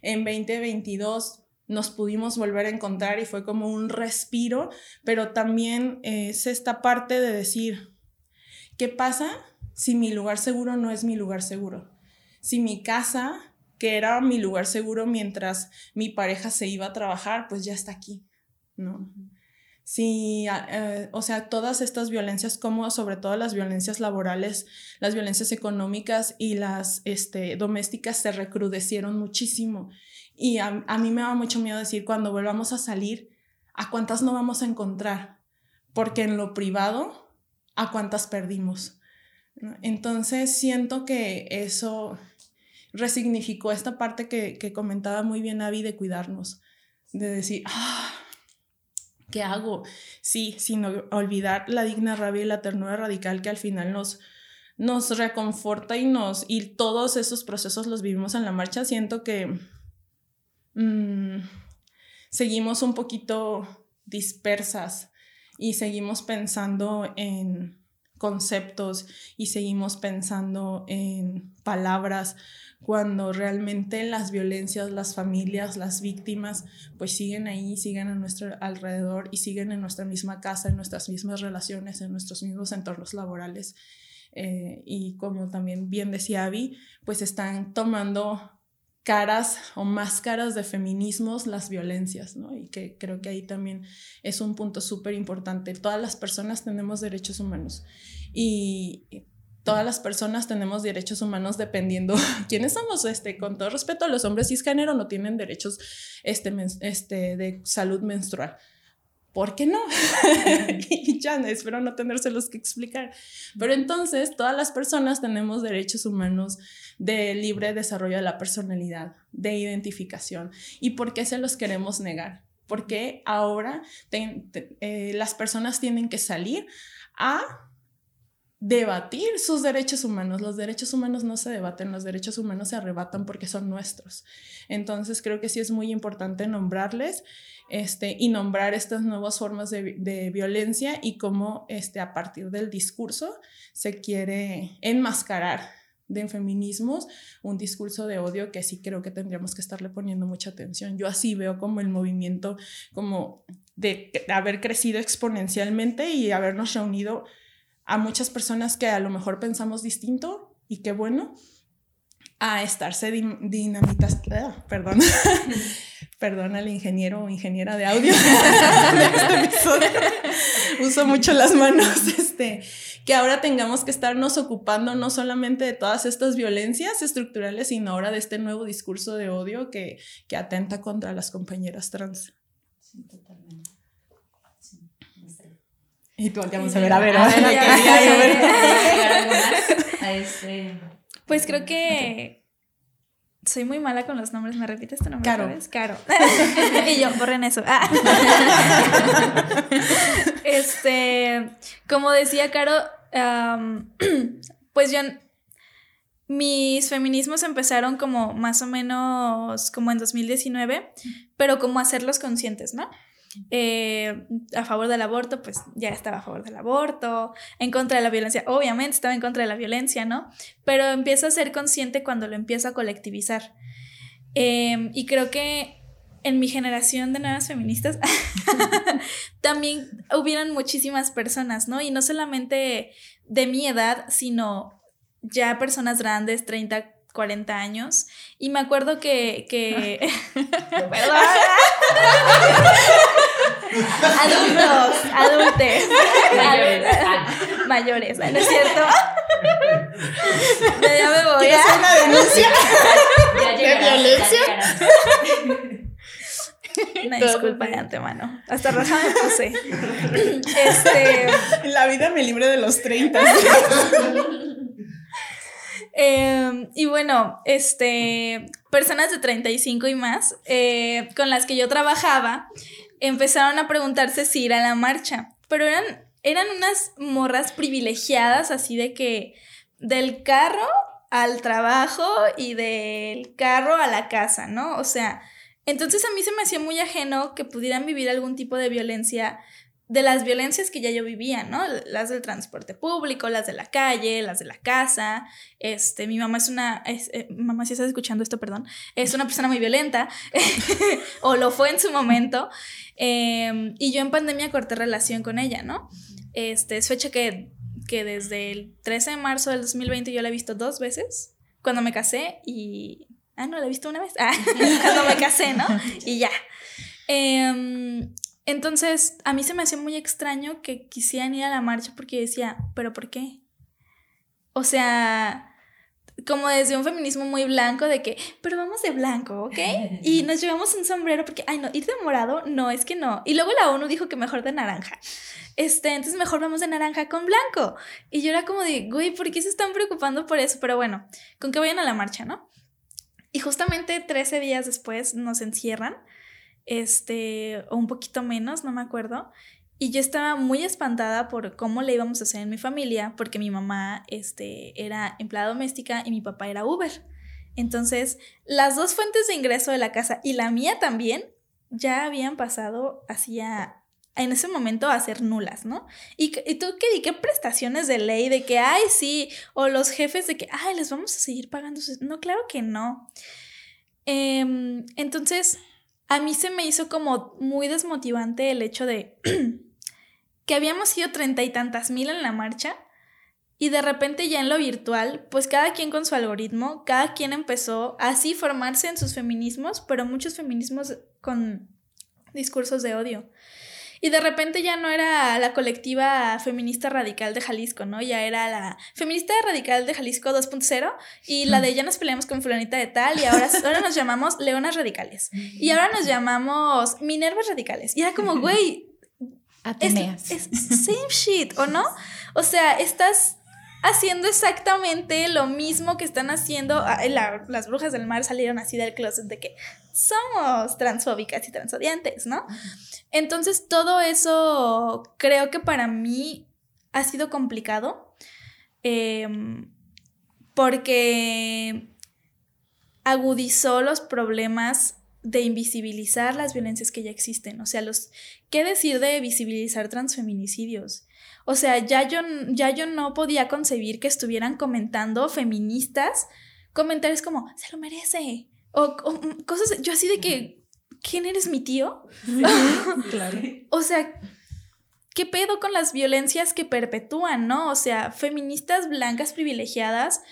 En 2022 nos pudimos volver a encontrar y fue como un respiro, pero también es esta parte de decir, ¿qué pasa si mi lugar seguro no es mi lugar seguro? Si mi casa, que era mi lugar seguro mientras mi pareja se iba a trabajar, pues ya está aquí, ¿no? Si, eh, o sea, todas estas violencias, como sobre todo las violencias laborales, las violencias económicas y las este, domésticas se recrudecieron muchísimo. Y a, a mí me da mucho miedo decir cuando volvamos a salir, ¿a cuántas no vamos a encontrar? Porque en lo privado, ¿a cuántas perdimos? Entonces siento que eso resignificó esta parte que, comentaba muy bien Avi de cuidarnos, de decir, ah, ¿qué hago? Sí, sin olvidar la digna rabia y la ternura radical que al final nos, nos reconforta y nos, y todos esos procesos los vivimos en la marcha, siento que mm, seguimos un poquito dispersas y seguimos pensando en conceptos y seguimos pensando en palabras cuando realmente las violencias, las familias, las víctimas, pues siguen ahí, siguen a nuestro alrededor y siguen en nuestra misma casa, en nuestras mismas relaciones, en nuestros mismos entornos laborales. Eh, y como también bien decía Abby, pues están tomando caras o máscaras de feminismos las violencias, ¿no? Y que creo que ahí también es un punto súper importante. Todas las personas tenemos derechos humanos y todas las personas tenemos derechos humanos dependiendo quiénes somos. Este, con todo respeto, los hombres cisgénero no tienen derechos este, este, de salud menstrual. ¿Por qué no? y ya, espero no tenérselos que explicar. Pero entonces, todas las personas tenemos derechos humanos de libre desarrollo de la personalidad, de identificación. ¿Y por qué se los queremos negar? Porque ahora eh, las personas tienen que salir a debatir sus derechos humanos. Los derechos humanos no se debaten, los derechos humanos se arrebatan porque son nuestros. Entonces creo que sí es muy importante nombrarles este, y nombrar estas nuevas formas de, violencia y cómo este, a partir del discurso se quiere enmascarar de feminismos un discurso de odio que sí creo que tendríamos que estarle poniendo mucha atención. Yo así veo como el movimiento como de haber crecido exponencialmente y habernos reunido a muchas personas que a lo mejor pensamos distinto y qué bueno, a estarse dinamitas, ah, perdón, perdón al ingeniero o ingeniera de audio Uso mucho las manos, este, que ahora tengamos que estarnos ocupando no solamente de todas estas violencias estructurales, sino ahora de este nuevo discurso de odio que, que atenta contra las compañeras trans. Y tú vamos a ver, a ver, a ver. Pues creo que soy muy mala con los nombres. ¿Me repites tu nombre? Caro. Caro. y yo, borren eso. Ah. este, como decía Caro, pues yo, mis feminismos empezaron como más o menos como en 2019, pero como hacerlos conscientes, ¿no? Eh, a favor del aborto, pues ya estaba a favor del aborto, en contra de la violencia, obviamente estaba en contra de la violencia, ¿no? Pero empiezo a ser consciente cuando lo empiezo a colectivizar. Em, y creo que en mi generación de nuevas feministas también hubieran muchísimas personas, ¿no? Y no solamente de mi edad, sino ya personas grandes, 30, 40 años. Y me acuerdo que... que... Adultos, adultes. Mayores. Mayores, ¿no es cierto? Ya me voy. ¿Quieres a- una denuncia Ya llegarás, ya violencia? Una disculpa de antemano. Hasta roja me puse. Este. La vida me libre de los 30. Eh, y bueno, este, personas de 35 y más eh, con las que yo trabajaba empezaron a preguntarse si ir a la marcha, pero eran, eran unas morras privilegiadas, así de que del carro al trabajo y del carro a la casa, ¿no? O sea, entonces a mí se me hacía muy ajeno que pudieran vivir algún tipo de violencia de las violencias que ya yo vivía, ¿no? Las del transporte público, las de la calle, las de la casa. Este, mi mamá es una, es, eh, mamá si estás escuchando esto, perdón, es una persona muy violenta, o lo fue en su momento, eh, y yo en pandemia corté relación con ella, ¿no? Este, es fecha que, que desde el 13 de marzo del 2020 yo la he visto dos veces, cuando me casé y... Ah, no, la he visto una vez. Ah, cuando me casé, ¿no? Y ya. Em, entonces, a mí se me hacía muy extraño que quisieran ir a la marcha porque decía, ¿pero por qué? O sea, como desde un feminismo muy blanco de que, pero vamos de blanco, ¿ok? Y nos llevamos un sombrero porque, ay, no, ir de morado, no, es que no. Y luego la ONU dijo que mejor de naranja. Este, entonces mejor vamos de naranja con blanco. Y yo era como de, güey, ¿por qué se están preocupando por eso? Pero bueno, con que vayan a la marcha, ¿no? Y justamente 13 días después nos encierran este, o un poquito menos, no me acuerdo. Y yo estaba muy espantada por cómo le íbamos a hacer en mi familia, porque mi mamá este, era empleada doméstica y mi papá era Uber. Entonces, las dos fuentes de ingreso de la casa y la mía también ya habían pasado hacia en ese momento a ser nulas, ¿no? Y, y tú qué, qué prestaciones de ley de que, ay, sí, o los jefes de que, ay, les vamos a seguir pagando. sus-". No, claro que no. Em, entonces, a mí se me hizo como muy desmotivante el hecho de que habíamos sido treinta y tantas mil en la marcha y de repente ya en lo virtual, pues cada quien con su algoritmo, cada quien empezó así formarse en sus feminismos, pero muchos feminismos con discursos de odio. Y de repente ya no era la colectiva feminista radical de Jalisco, ¿no? Ya era la feminista radical de Jalisco 2.0 y la de ya nos peleamos con fulanita de tal y ahora, ahora nos llamamos leonas radicales. Y ahora nos llamamos minervas radicales. Y era como, güey, es, es same shit, ¿o no? O sea, estás haciendo exactamente lo mismo que están haciendo. ah, la- las brujas del mar salieron así del closet de que somos transfóbicas y transodiantes, ¿no? Entonces, todo eso creo que para mí ha sido complicado. em, porque agudizó los problemas de invisibilizar las violencias que ya existen. O sea, los ¿qué decir de visibilizar transfeminicidios? O sea, ya yo, ya yo no podía concebir que estuvieran comentando feministas comentarios como, se lo merece. O, o, mm, cosas, yo así de que, ¿quién eres mi tío? claro. O sea, ¿qué pedo con las violencias que perpetúan, no? O sea, feministas blancas privilegiadas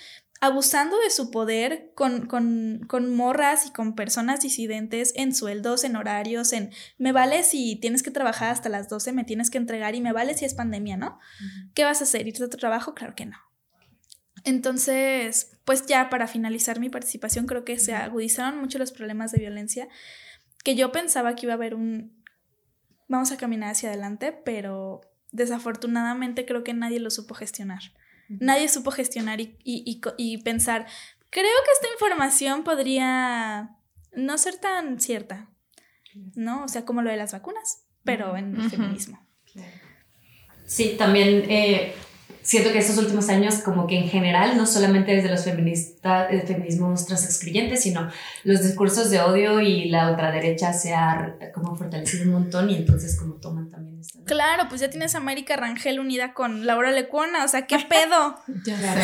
abusando de su poder con, con, con morras y con personas disidentes en sueldos, en horarios, en me vale si tienes que trabajar hasta las 12, me tienes que entregar y me vale si es pandemia, ¿no? ¿Qué vas a hacer? ¿Irte a tu trabajo? Claro que no. Entonces, pues ya para finalizar mi participación, creo que se agudizaron mucho los problemas de violencia, que yo pensaba que iba a haber un, vamos a caminar hacia adelante, pero desafortunadamente creo que nadie lo supo gestionar. Nadie supo gestionar y, y, y, y, pensar, creo que esta información podría no ser tan cierta, ¿no? O sea, como lo de las vacunas, pero en el feminismo. Sí, también eh, siento que estos últimos años, como que en general, no solamente desde los feministas, eh, feminismos transexcluyentes, sino los discursos de odio y la ultraderecha se ha como fortalecido un montón y entonces como toman también esto. ¿no? Claro, pues ya tienes a América Rangel unida con Laura Lecuona, o sea, ¿qué pedo? Claro.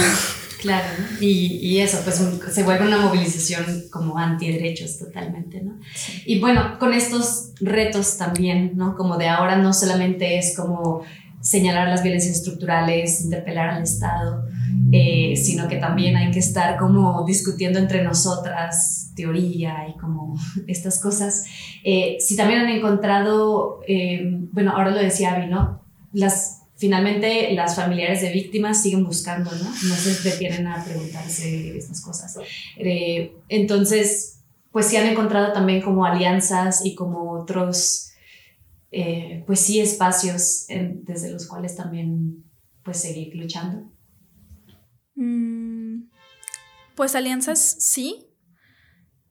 Claro, y, y, eso, pues se vuelve una movilización como antiderechos totalmente, ¿no? Y bueno, con estos retos también, ¿no? Como de ahora no solamente es como señalar las violencias estructurales, interpelar al Estado, eh, sino que también hay que estar como discutiendo entre nosotras teoría y como estas cosas. Eh, si también han encontrado, eh, bueno, ahora lo decía Abby, ¿no? Las, finalmente las familiares de víctimas siguen buscando, ¿no? No se detienen a preguntarse estas cosas. entonces, pues sí han encontrado también como alianzas y como otros eh, pues sí, espacios desde los cuales también pues seguir luchando? Mm, pues alianzas sí.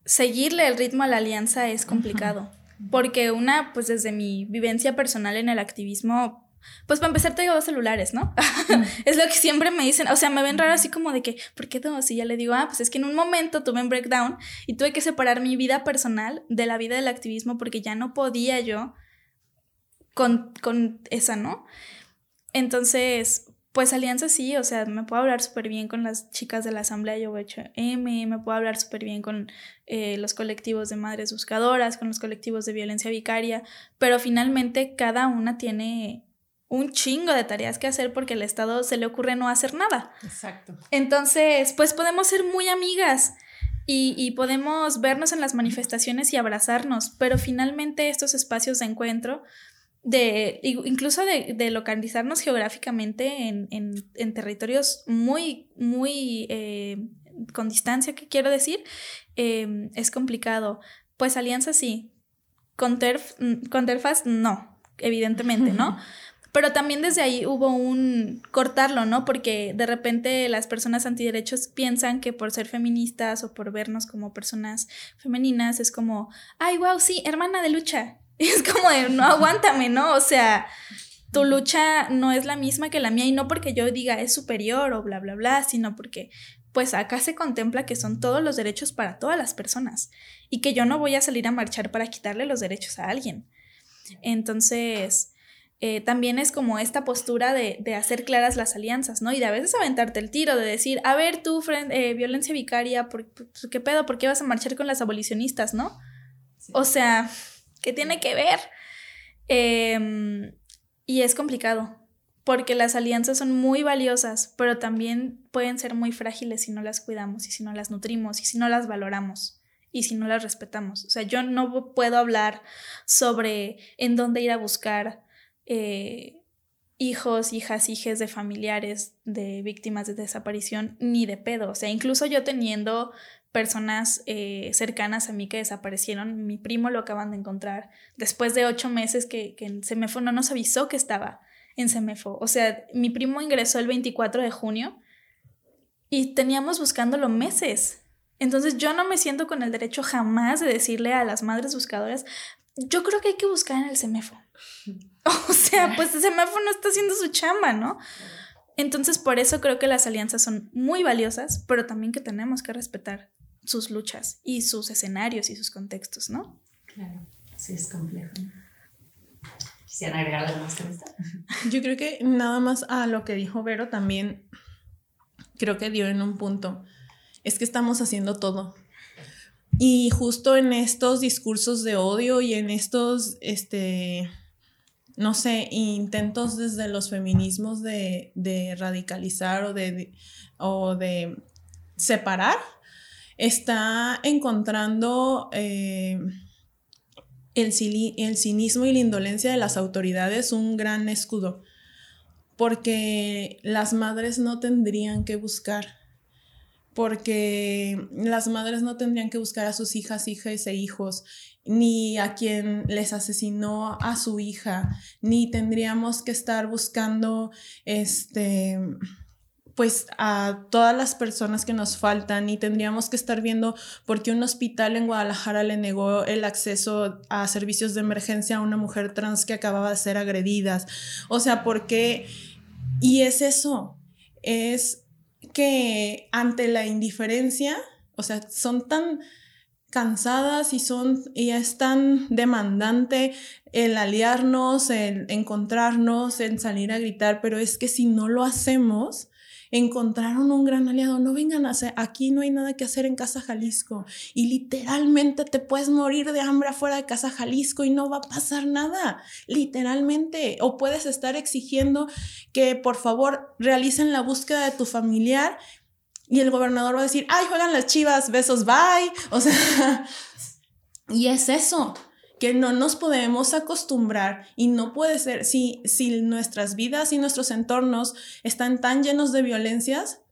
Seguirle el ritmo a la alianza es complicado. Porque una, pues desde mi vivencia personal en el activismo, pues para empezar tengo dos celulares, ¿no? es lo que siempre me dicen, o sea, me ven raro así como de que, ¿por qué dos? Y ya le digo, ah, pues es que en un momento tuve un breakdown y tuve que separar mi vida personal de la vida del activismo porque ya no podía yo con, esa, ¿no? Entonces, pues alianza sí, o sea, me puedo hablar súper bien con las chicas de la Asamblea Yo M, me puedo hablar súper bien con eh, los colectivos de madres buscadoras, con los colectivos de violencia vicaria, pero finalmente cada una tiene un chingo de tareas que hacer porque al Estado se le ocurre no hacer nada. Exacto. Entonces, pues podemos ser muy amigas. Y, y podemos vernos en las manifestaciones y abrazarnos, pero finalmente estos espacios de encuentro de incluso de, localizarnos geográficamente en, territorios muy, muy eh, con distancia, que quiero decir, em, es complicado. Pues alianza sí, con, Terf, con Terfas no, evidentemente, ¿no? Pero también desde ahí hubo un cortarlo, ¿no? Porque de repente las personas antiderechos piensan que por ser feministas o por vernos como personas femeninas es como, ay, wow, sí, hermana de lucha, es como de, no aguántame, ¿no? O sea, tu lucha no es la misma que la mía y no porque yo diga es superior o bla, bla, bla, sino porque pues acá se contempla que son todos los derechos para todas las personas y que yo no voy a salir a marchar para quitarle los derechos a alguien. Entonces, eh, también es como esta postura de, de, hacer claras las alianzas, ¿no? Y de a veces aventarte el tiro, de decir, a ver, tú, eh, violencia vicaria, ¿por, ¿qué pedo? ¿Por qué vas a marchar con las abolicionistas, no? O sea, ¿Qué tiene que ver? Em, y es complicado, porque las alianzas son muy valiosas, pero también pueden ser muy frágiles si no las cuidamos y si no las nutrimos y si no las valoramos y si no las respetamos. O sea, yo no puedo hablar sobre en dónde ir a buscar eh, hijos, hijas, hijes de familiares de víctimas de desaparición ni de pedo. O sea, incluso yo teniendo personas eh, cercanas a mí que desaparecieron. Mi primo lo acaban de encontrar después de ocho meses que, que en Semefo no nos avisó que estaba en Semefo. O sea, mi primo ingresó el 24 de junio y teníamos buscándolo meses. Entonces yo no me siento con el derecho jamás de decirle a las madres buscadoras, yo creo que hay que buscar en el Semefo. O sea, pues el Semefo no está haciendo su chamba, ¿no? Entonces, por eso creo que las alianzas son muy valiosas, pero también que tenemos que respetar sus luchas y sus escenarios y sus contextos, ¿no? Claro, sí es complejo. ¿Quisieran agregar algo más con esto? Yo creo que nada más a lo que dijo Vero también creo que dio en un punto. Es que estamos haciendo todo. Y justo en estos discursos de odio y en estos, este, no sé, intentos desde los feminismos de, radicalizar o de, o de separar, está encontrando eh, el, el cinismo y la indolencia de las autoridades un gran escudo, porque las madres no tendrían que buscar, porque las madres no tendrían que buscar a sus hijas, hijas e hijos, ni a quien les asesinó a su hija, ni tendríamos que estar buscando este pues a todas las personas que nos faltan y tendríamos que estar viendo por qué un hospital en Guadalajara le negó el acceso a servicios de emergencia a una mujer trans que acababa de ser agredida. O sea, ¿por qué? Y es eso, es que ante la indiferencia, o sea, son tan cansadas y son y es tan demandante el aliarnos, el encontrarnos, el salir a gritar, pero es que si no lo hacemos, encontraron un gran aliado. No vengan a hacer, aquí no hay nada que hacer en Casa Jalisco. Y literalmente te puedes morir de hambre afuera de Casa Jalisco y no va a pasar nada. Literalmente. O puedes estar exigiendo que por favor realicen la búsqueda de tu familiar y el gobernador va a decir, ay, juegan las chivas, besos, bye. O sea, y es eso que no nos podemos acostumbrar y no puede ser, si, si nuestras vidas y nuestros entornos están tan llenos de violencias,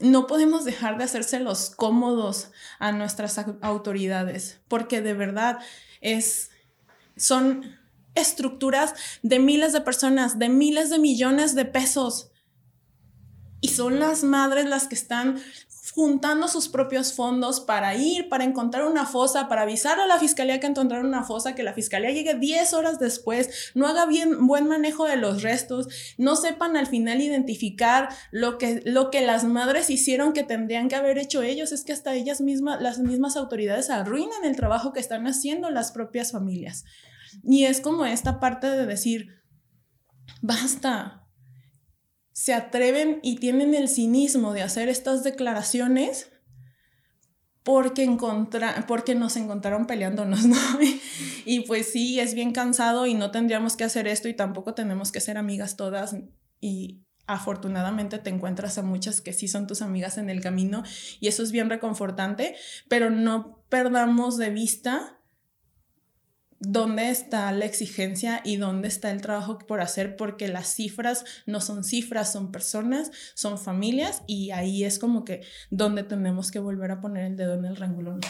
no podemos dejar de hacérselos cómodos a nuestras autoridades, porque de verdad es, son estructuras de miles de personas, de miles de millones de pesos. Y son las madres las que están juntando sus propios fondos para ir, para encontrar una fosa, para avisar a la fiscalía que encontraron una fosa, que la fiscalía llegue 10 horas después, no haga bien buen manejo de los restos, no sepan al final identificar lo que, lo que las madres hicieron que tendrían que haber hecho ellos, es que hasta ellas mismas, las mismas autoridades arruinan el trabajo que están haciendo las propias familias. Y es como esta parte de decir, basta, se atreven y tienen el cinismo de hacer estas declaraciones porque, porque nos encontraron peleándonos, ¿no? Y, pues sí, es bien cansado y no tendríamos que hacer esto y tampoco tenemos que ser amigas todas y afortunadamente te encuentras a muchas que sí son tus amigas en el camino y eso es bien reconfortante, pero no perdamos de vista dónde está la exigencia y dónde está el trabajo por hacer, porque las cifras no son cifras, son personas, son familias y ahí es como que donde tenemos que volver a poner el dedo en el renglón.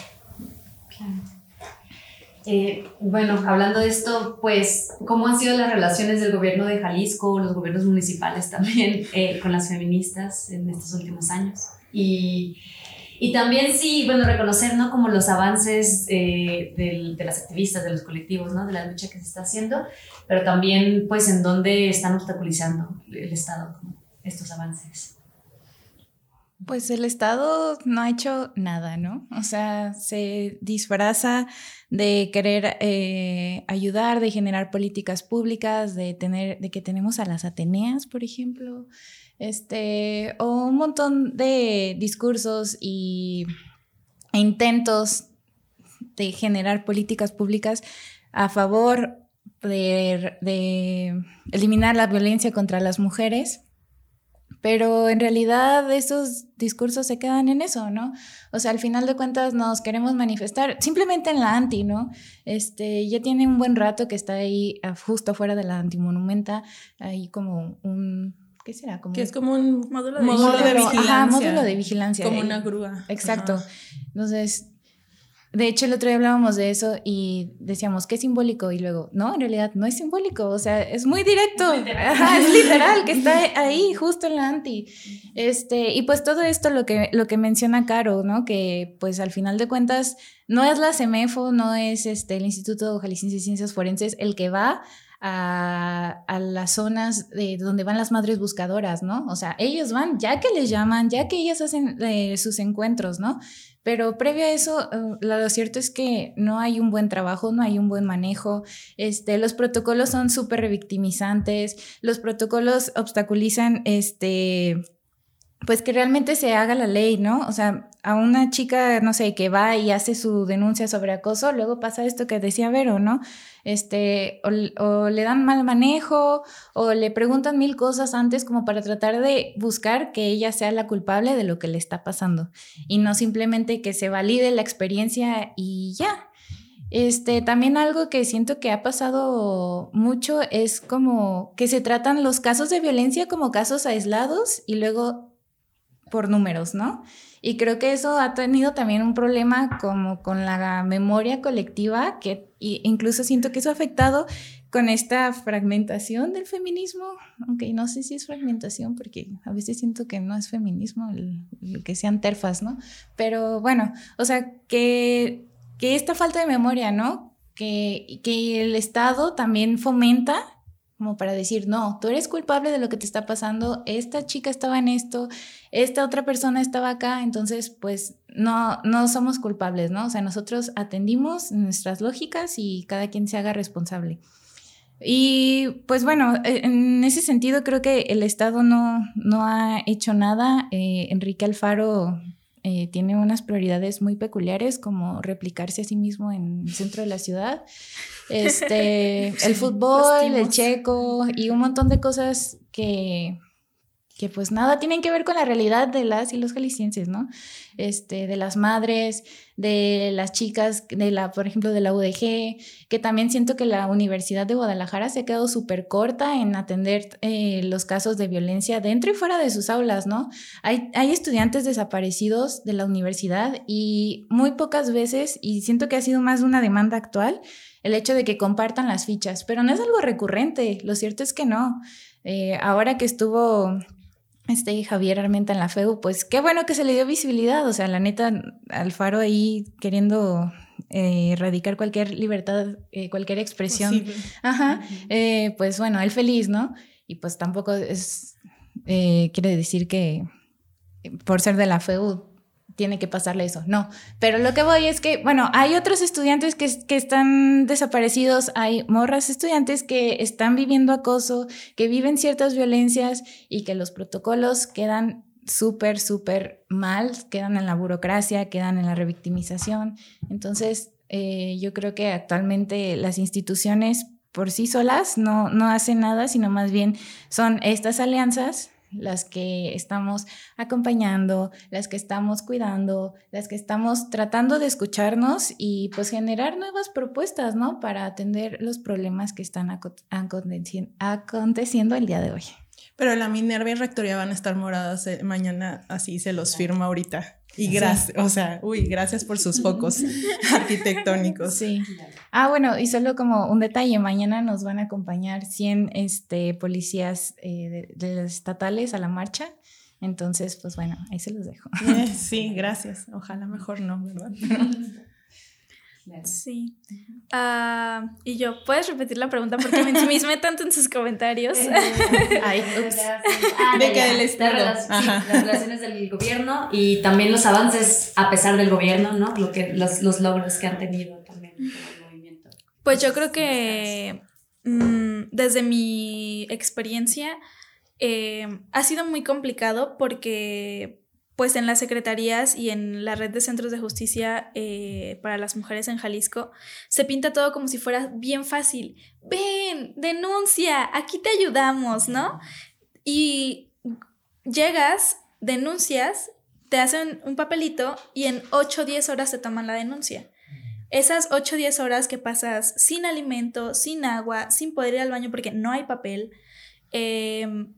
Eh, bueno, hablando de esto, pues, ¿cómo han sido las relaciones del gobierno de Jalisco, los gobiernos municipales también, eh, con las feministas en estos últimos años? Y y también sí, bueno, reconocer, ¿no? Como los avances eh, de las activistas, de los colectivos, ¿no? De la lucha que se está haciendo, pero también, pues, en dónde están obstaculizando el Estado estos avances. Pues el Estado no ha hecho nada, ¿no? O sea, se disfraza de querer eh, ayudar, de generar políticas públicas, de tener, de que tenemos a las Ateneas, por ejemplo, este, o un montón de discursos y, e intentos de generar políticas públicas a favor de, eliminar la violencia contra las mujeres, pero en realidad esos discursos se quedan en eso, ¿no? O sea, al final de cuentas nos queremos manifestar simplemente en la anti, ¿no? Este, ya tiene un buen rato que está ahí justo afuera de la antimonumenta, ahí como un ¿qué será? Como que es como un módulo de, vigilancia. módulo de vigilancia. Como una grúa. Exacto. Entonces, de hecho, el otro día hablábamos de eso y decíamos, ¿qué es simbólico? Y luego, no, en realidad no es simbólico, o sea, es muy directo. Es literal, Ajá, es literal que está ahí, justo en la anti. Este, y pues todo esto lo que, lo que menciona Caro, ¿no? Que pues al final de cuentas no es la CEMEFO, no es este, el Instituto Jalisciense de Ciencias Forenses el que va a, las zonas de donde van las madres buscadoras, ¿no? O sea, ellos van ya que les llaman, ya que ellas hacen eh, sus encuentros, ¿no? Pero previo a eso, uh, lo cierto es que no hay un buen trabajo, no hay un buen manejo. Este, los protocolos son súper revictimizantes, los protocolos obstaculizan este, pues que realmente se haga la ley, ¿no? O sea, a una chica, no sé, que va y hace su denuncia sobre acoso, luego pasa esto que decía Vero, ¿no? Este, o, le dan mal manejo, o le preguntan mil cosas antes como para tratar de buscar que ella sea la culpable de lo que le está pasando, y no simplemente que se valide la experiencia y ya. Este, también algo que siento que ha pasado mucho es como que se tratan los casos de violencia como casos aislados y luego por números, ¿no? Y creo que eso ha tenido también un problema como con la memoria colectiva, que incluso siento que eso ha afectado con esta fragmentación del feminismo, aunque no sé si es fragmentación, porque a veces siento que no es feminismo, el, que sean terfas, ¿no? Pero bueno, o sea, que, que esta falta de memoria, ¿no? Que, que el Estado también fomenta como para decir, no, tú eres culpable de lo que te está pasando, esta chica estaba en esto, esta otra persona estaba acá, entonces pues no, no somos culpables, ¿no? O sea, nosotros atendimos nuestras lógicas y cada quien se haga responsable. Y pues bueno, e, en ese sentido creo que el Estado no, no ha hecho nada. Eh, Enrique Alfaro eh, tiene unas prioridades muy peculiares como replicarse a sí mismo en el centro de la ciudad. Este, el fútbol, el checo y un montón de cosas que que pues nada tienen que ver con la realidad de las y los jaliscienses, ¿no? Este, de las madres, de las chicas, de la, por ejemplo, de la UDG, que también siento que la Universidad de Guadalajara se ha quedado súper corta en atender eh, los casos de violencia dentro y fuera de sus aulas, ¿no? Hay, hay estudiantes desaparecidos de la universidad y muy pocas veces, y siento que ha sido más una demanda actual, el hecho de que compartan las fichas, pero no es algo recurrente, lo cierto es que no. Eh, ahora que estuvo este Javier Armenta en la FEU, pues qué bueno que se le dio visibilidad, o sea, la neta, Alfaro ahí queriendo eh, erradicar cualquier libertad, eh, cualquier expresión. Ajá, eh, pues bueno, él feliz, ¿no? Y pues tampoco es, quiere decir que por ser de la FEU tiene que pasarle eso. No, pero lo que voy es que, bueno, hay otros estudiantes que, están desaparecidos, hay morras estudiantes que están viviendo acoso, que viven ciertas violencias y que los protocolos quedan súper, súper mal, quedan en la burocracia, quedan en la revictimización. Entonces, eh, yo creo que actualmente las instituciones por sí solas no, no hacen nada, sino más bien son estas alianzas las que estamos acompañando, las que estamos cuidando, las que estamos tratando de escucharnos y pues generar nuevas propuestas, ¿no? Para atender los problemas que están aconteciendo el día de hoy. Pero la Minerva y Rectoría van a estar moradas eh, mañana, así se los firma ahorita. Y gracias, o sea, uy, gracias por sus focos arquitectónicos. Sí. Ah, bueno, y solo como un detalle, mañana nos van a acompañar 100 este, policías eh, de, estatales a la marcha. Entonces, pues bueno, ahí se los dejo. Eh, sí, gracias. Ojalá mejor no, ¿verdad? Sí. Uh, y yo, ¿puedes repetir la pregunta? Porque me ensimismé tanto en sus comentarios. Ay, ah. Las, las, relaciones del gobierno y también los avances a pesar del gobierno, ¿no? Lo que, los, los logros que han tenido también el movimiento. Pues yo creo que mmm, desde mi experiencia eh, ha sido muy complicado porque pues en las secretarías y en la red de centros de justicia eh, para las mujeres en Jalisco, se pinta todo como si fuera bien fácil. Ven, denuncia, aquí te ayudamos, ¿no? Y llegas, denuncias, te hacen un papelito y en 8 o 10 horas te toman la denuncia. Esas 8 o 10 horas que pasas sin alimento, sin agua, sin poder ir al baño porque no hay papel, em,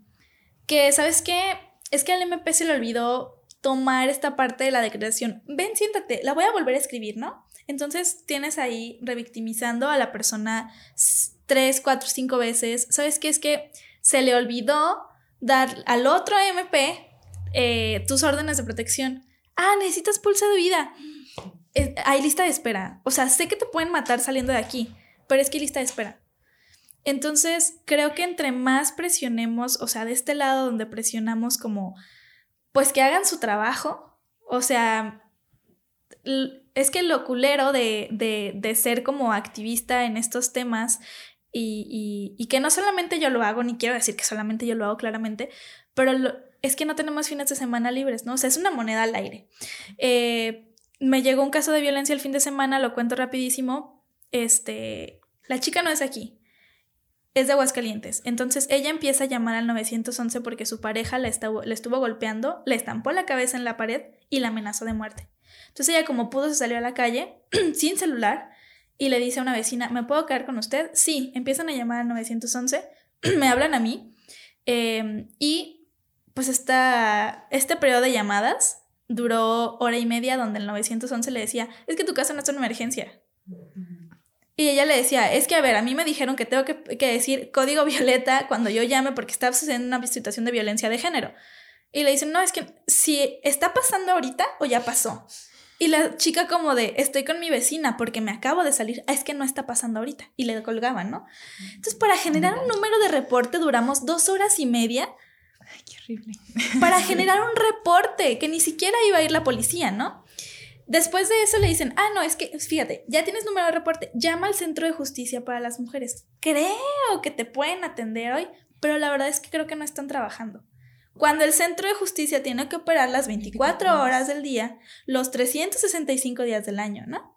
que, ¿sabes qué? Es que al MP se le olvidó tomar esta parte de la declaración. Ven, siéntate, la voy a volver a escribir, ¿no? Entonces tienes ahí revictimizando a la persona tres, cuatro, cinco veces. ¿Sabes qué? Es que se le olvidó dar al otro MP eh, tus órdenes de protección. Ah, necesitas pulso de vida. hay lista de espera. O sea, sé que te pueden matar saliendo de aquí, pero es que hay lista de espera. Entonces, creo que entre más presionemos, o sea, de este lado donde presionamos como pues que hagan su trabajo. O sea, es que lo culero de, de, ser como activista en estos temas y, y, que no solamente yo lo hago, ni quiero decir que solamente yo lo hago claramente, pero es que no tenemos fines de semana libres, ¿no? O sea, es una moneda al aire. Eh, me llegó un caso de violencia el fin de semana, lo cuento rapidísimo. Este, la chica no es aquí, es de Aguascalientes. Entonces ella empieza a llamar al 911 porque su pareja la, le estuvo golpeando, le estampó la cabeza en la pared y la amenazó de muerte. Entonces ella como pudo se salió a la calle sin celular y le dice a una vecina, ¿me puedo quedar con usted? Sí, empiezan a llamar al 911, me hablan a mí em, y pues esta, este periodo de llamadas duró hora y media donde el 911 le decía, es que tu casa no es una emergencia. Y ella le decía, es que a ver, a mí me dijeron que tengo que, decir código violeta cuando yo llame porque está sucediendo una situación de violencia de género. Y le dicen, no, es que si está pasando ahorita o ya pasó. Y la chica como de, estoy con mi vecina porque me acabo de salir, ah, es que no está pasando ahorita. Y le colgaban, ¿no? Entonces, para generar un número de reporte duramos dos horas y media. Ay, qué horrible. Para generar un reporte que ni siquiera iba a ir la policía, ¿no? Después de eso le dicen, ah, no, es que, fíjate, ya tienes número de reporte, llama al Centro de Justicia para las Mujeres. Creo que te pueden atender hoy, pero la verdad es que creo que no están trabajando. Cuando el Centro de Justicia tiene que operar las 24 horas del día, los 365 días del año, ¿no?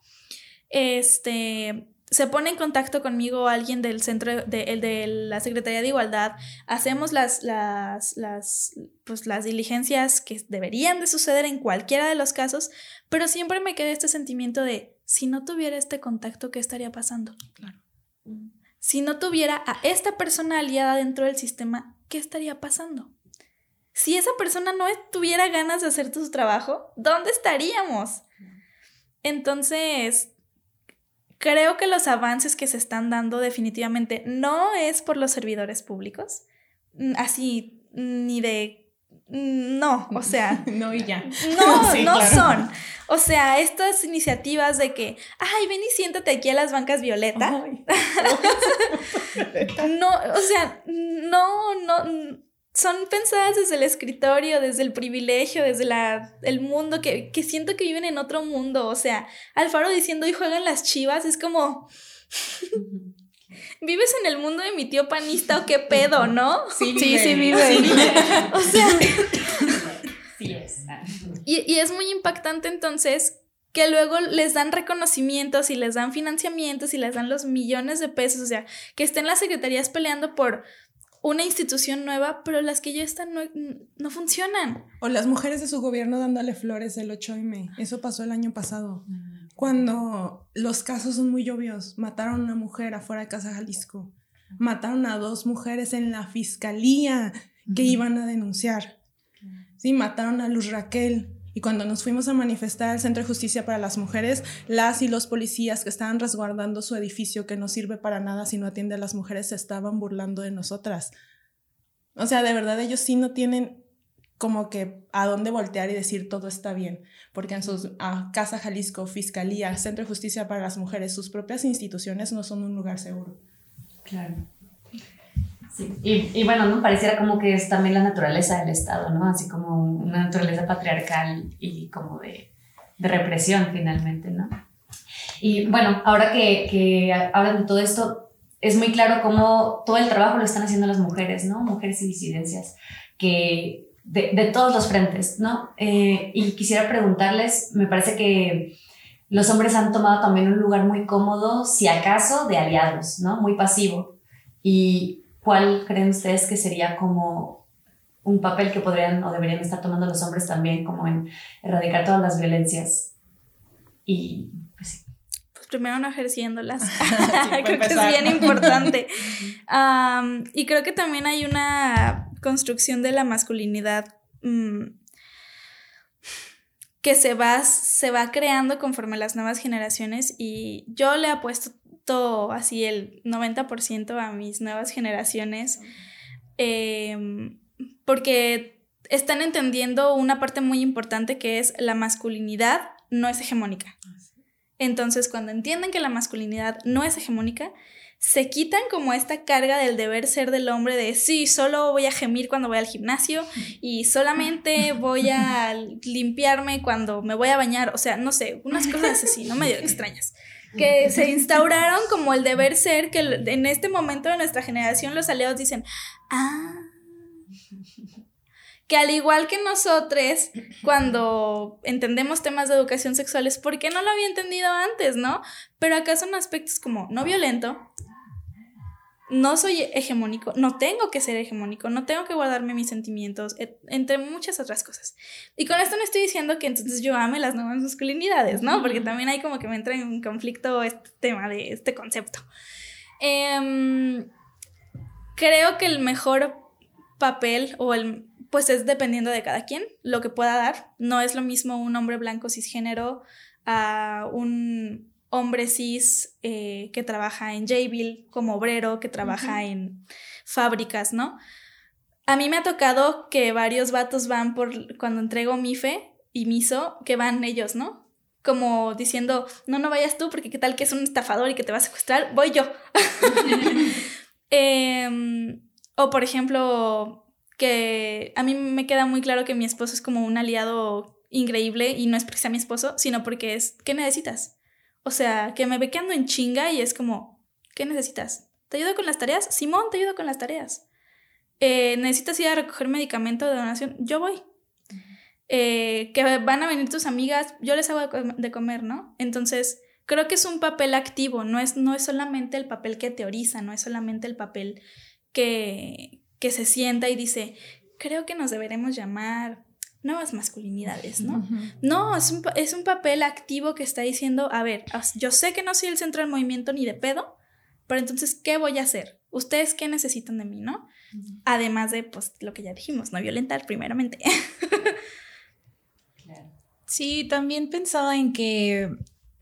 Este, se pone en contacto conmigo alguien del centro de, de, la Secretaría de Igualdad, hacemos las, las, las, pues las diligencias que deberían de suceder en cualquiera de los casos, pero siempre me queda este sentimiento de, si no tuviera este contacto, ¿qué estaría pasando? Claro. Si no tuviera a esta persona aliada dentro del sistema, ¿qué estaría pasando? Si esa persona no tuviera ganas de hacer su trabajo, ¿dónde estaríamos? Entonces, creo que los avances que se están dando definitivamente no es por los servidores públicos, mm, así ni de... Mm, no, o sea... no y ya. No, no son. O sea, estas iniciativas de que, ay, ven y siéntate aquí a las bancas violeta. no, o sea, no, no son pensadas desde el escritorio, desde el privilegio, desde la, el mundo, que, que siento que viven en otro mundo. O sea, Alfaro diciendo y juegan las chivas, es como... ¿Vives en el mundo de mi tío panista o qué pedo, no? Sí, sí, sí vive. o sea... Sí es. Y, y es muy impactante entonces que luego les dan reconocimientos y les dan financiamientos y les dan los millones de pesos, o sea, que estén las secretarías peleando por una institución nueva, pero las que ya están no, funcionan. O las mujeres de su gobierno dándole flores el 8M. Eso pasó el año pasado. Cuando los casos son muy obvios. Mataron a una mujer afuera de Casa Jalisco. Mataron a dos mujeres en la fiscalía que iban a denunciar. Sí, mataron a Luz Raquel. Y cuando nos fuimos a manifestar al Centro de Justicia para las Mujeres, las y los policías que estaban resguardando su edificio que no sirve para nada si no atiende a las mujeres se estaban burlando de nosotras. O sea, de verdad ellos sí no tienen como que a dónde voltear y decir todo está bien, porque en sus Casa Jalisco, Fiscalía, Centro de Justicia para las Mujeres, sus propias instituciones no son un lugar seguro. Claro. Sí. Y, y, bueno, ¿no? Pareciera como que es también la naturaleza del Estado, ¿no? Así como una naturaleza patriarcal y como de, de represión finalmente, ¿no? Y bueno, ahora que, que, hablan de todo esto, es muy claro cómo todo el trabajo lo están haciendo las mujeres, ¿no? Mujeres y disidencias, que de, de todos los frentes, ¿no? Eh, y quisiera preguntarles, me parece que los hombres han tomado también un lugar muy cómodo, si acaso, de aliados, ¿no? Muy pasivo. Y ¿Cuál creen ustedes que sería como un papel que podrían o deberían estar tomando los hombres también como en erradicar todas las violencias? Y pues sí. Pues primero no ejerciéndolas. creo que es bien importante. y creo que también hay una construcción de la masculinidad mm, que se va, se va creando conforme las nuevas generaciones y yo le apuesto así el 90% a mis nuevas generaciones, em, porque están entendiendo una parte muy importante que es la masculinidad no es hegemónica. Entonces, cuando entienden que la masculinidad no es hegemónica, se quitan como esta carga del deber ser del hombre de sí, solo voy a gemir cuando voy al gimnasio y solamente voy a limpiarme cuando me voy a bañar, o sea, no sé, unas cosas así, no medio extrañas que se instauraron como el deber ser, que en este momento de nuestra generación los aliados dicen, ah, que al igual que nosotros, cuando entendemos temas de educación sexual, es porque no lo había entendido antes, ¿no? Pero acá son aspectos como no violento, no soy hegemónico, no tengo que ser hegemónico, no tengo que guardarme mis sentimientos, entre muchas otras cosas. Y con esto no estoy diciendo que entonces yo ame las nuevas masculinidades, ¿no? Porque también hay como que me entra en conflicto este tema de este concepto. Em, creo que el mejor papel o el pues es dependiendo de cada quien lo que pueda dar. No es lo mismo un hombre blanco cisgénero a un hombre cis eh, que trabaja en Jayville como obrero, que trabaja en fábricas, ¿no? A mí me ha tocado que varios vatos van por cuando entrego MIFE y MISO, que van ellos, ¿no? Como diciendo, no, no vayas tú porque qué tal que es un estafador y que te va a secuestrar, voy yo. Em, o por ejemplo, que a mí me queda muy claro que mi esposo es como un aliado increíble y no es porque sea mi esposo, sino porque es, ¿qué necesitas? O sea, que me ve que ando en chinga y es como, ¿qué necesitas? ¿Te ayudo con las tareas? Simón, te ayudo con las tareas. Eh, ¿Necesitas ir a recoger medicamento de donación? Yo voy. Eh, que van a venir tus amigas, yo les hago de comer, ¿no? Entonces, creo que es un papel activo, no es, no es solamente el papel que teoriza, no es solamente el papel que, que se sienta y dice, creo que nos deberemos llamar nuevas masculinidades, ¿no? No, es un, es un papel activo que está diciendo, a ver, yo sé que no soy el centro del movimiento ni de pedo, pero entonces, ¿qué voy a hacer? ¿Ustedes qué necesitan de mí, no? Además de, pues, lo que ya dijimos, no violentar primeramente. Sí, también pensaba en que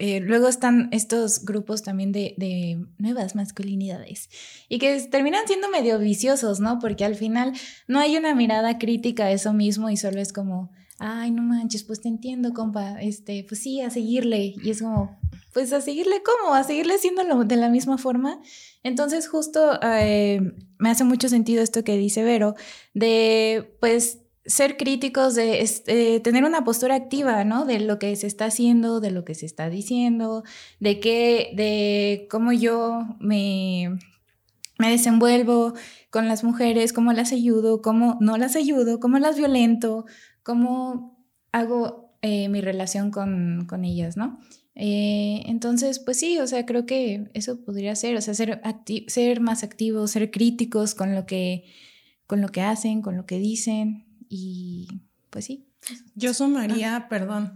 eh, luego están estos grupos también de, nuevas masculinidades y que terminan siendo medio viciosos, ¿no? Porque al final no hay una mirada crítica a eso mismo y solo es como, ay, no manches, pues te entiendo, compa, este, pues sí, a seguirle. Y es como, pues a seguirle cómo, a seguirle haciéndolo de la misma forma. Entonces justo eh, me hace mucho sentido esto que dice Vero, de pues ser críticos, de este, tener una postura activa, ¿no? De lo que se está haciendo, de lo que se está diciendo, de qué, de cómo yo me, me desenvuelvo con las mujeres, cómo las ayudo, cómo no las ayudo, cómo las violento, cómo hago eh, mi relación con, con ellas, ¿no? Eh, entonces, pues sí, o sea, creo que eso podría ser, o sea, ser, ser más activos, ser críticos con lo que con lo que hacen, con lo que dicen, y pues sí. Yo sumaría, perdón,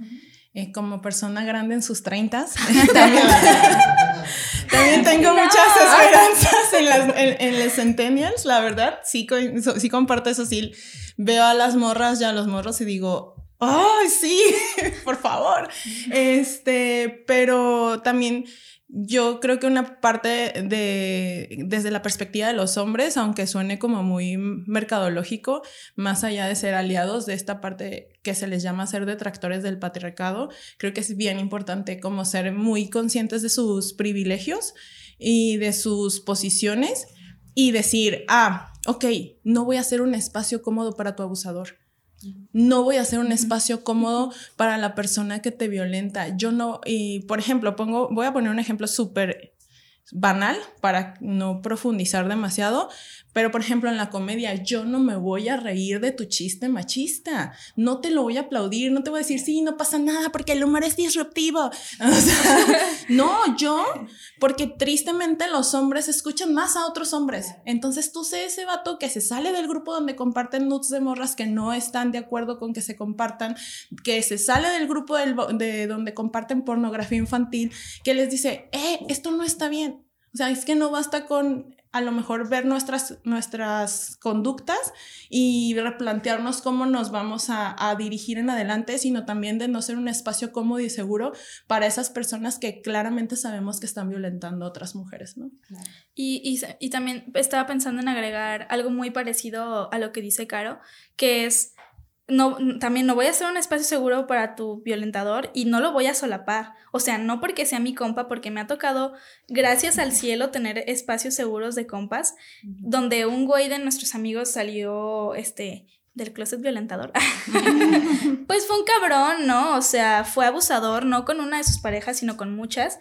eh, como persona grande en sus treintas, también, tengo muchas esperanzas en, las, en, los centennials, la verdad, sí, sí comparto eso, sí, veo a las morras y a los morros y digo, ¡ay, sí! por favor. Este, pero también yo creo que una parte de, desde la perspectiva de los hombres, aunque suene como muy mercadológico, más allá de ser aliados de esta parte que se les llama ser detractores del patriarcado, creo que es bien importante como ser muy conscientes de sus privilegios y de sus posiciones y decir, ah, ok, no voy a hacer un espacio cómodo para tu abusador no voy a hacer un espacio cómodo para la persona que te violenta. Yo no, y por ejemplo, pongo, voy a poner un ejemplo súper banal para no profundizar demasiado, pero por ejemplo en la comedia yo no me voy a reír de tu chiste machista, no te lo voy a aplaudir, no te voy a decir, sí, no pasa nada porque el humor es disruptivo. no, yo, porque tristemente los hombres escuchan más a otros hombres. Entonces tú sé ese vato que se sale del grupo donde comparten nudes de morras que no están de acuerdo con que se compartan, que se sale del grupo de donde comparten pornografía infantil, que les dice, eh, esto no está bien o sea, es que no basta con a lo mejor ver nuestras, nuestras conductas y replantearnos cómo nos vamos a, dirigir en adelante, sino también de no ser un espacio cómodo y seguro para esas personas que claramente sabemos que están violentando a otras mujeres, ¿no? Y, y, y también estaba pensando en agregar algo muy parecido a lo que dice Caro, que es no, también no voy a hacer un espacio seguro para tu violentador y no lo voy a solapar. O sea, no porque sea mi compa, porque me ha tocado, gracias al cielo, tener espacios seguros de compas, donde un güey de nuestros amigos salió, este, del closet violentador. pues fue un cabrón, ¿no? O sea, fue abusador, no con una de sus parejas, sino con muchas.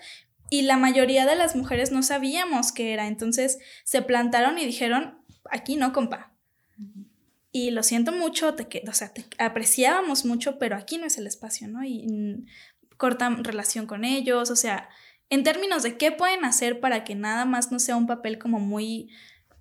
Y la mayoría de las mujeres no sabíamos qué era. Entonces se plantaron y dijeron, aquí no, compa y lo siento mucho, te, o sea, te apreciábamos mucho, pero aquí no es el espacio, ¿no? Y, cortan relación con ellos, o sea, en términos de qué pueden hacer para que nada más no sea un papel como muy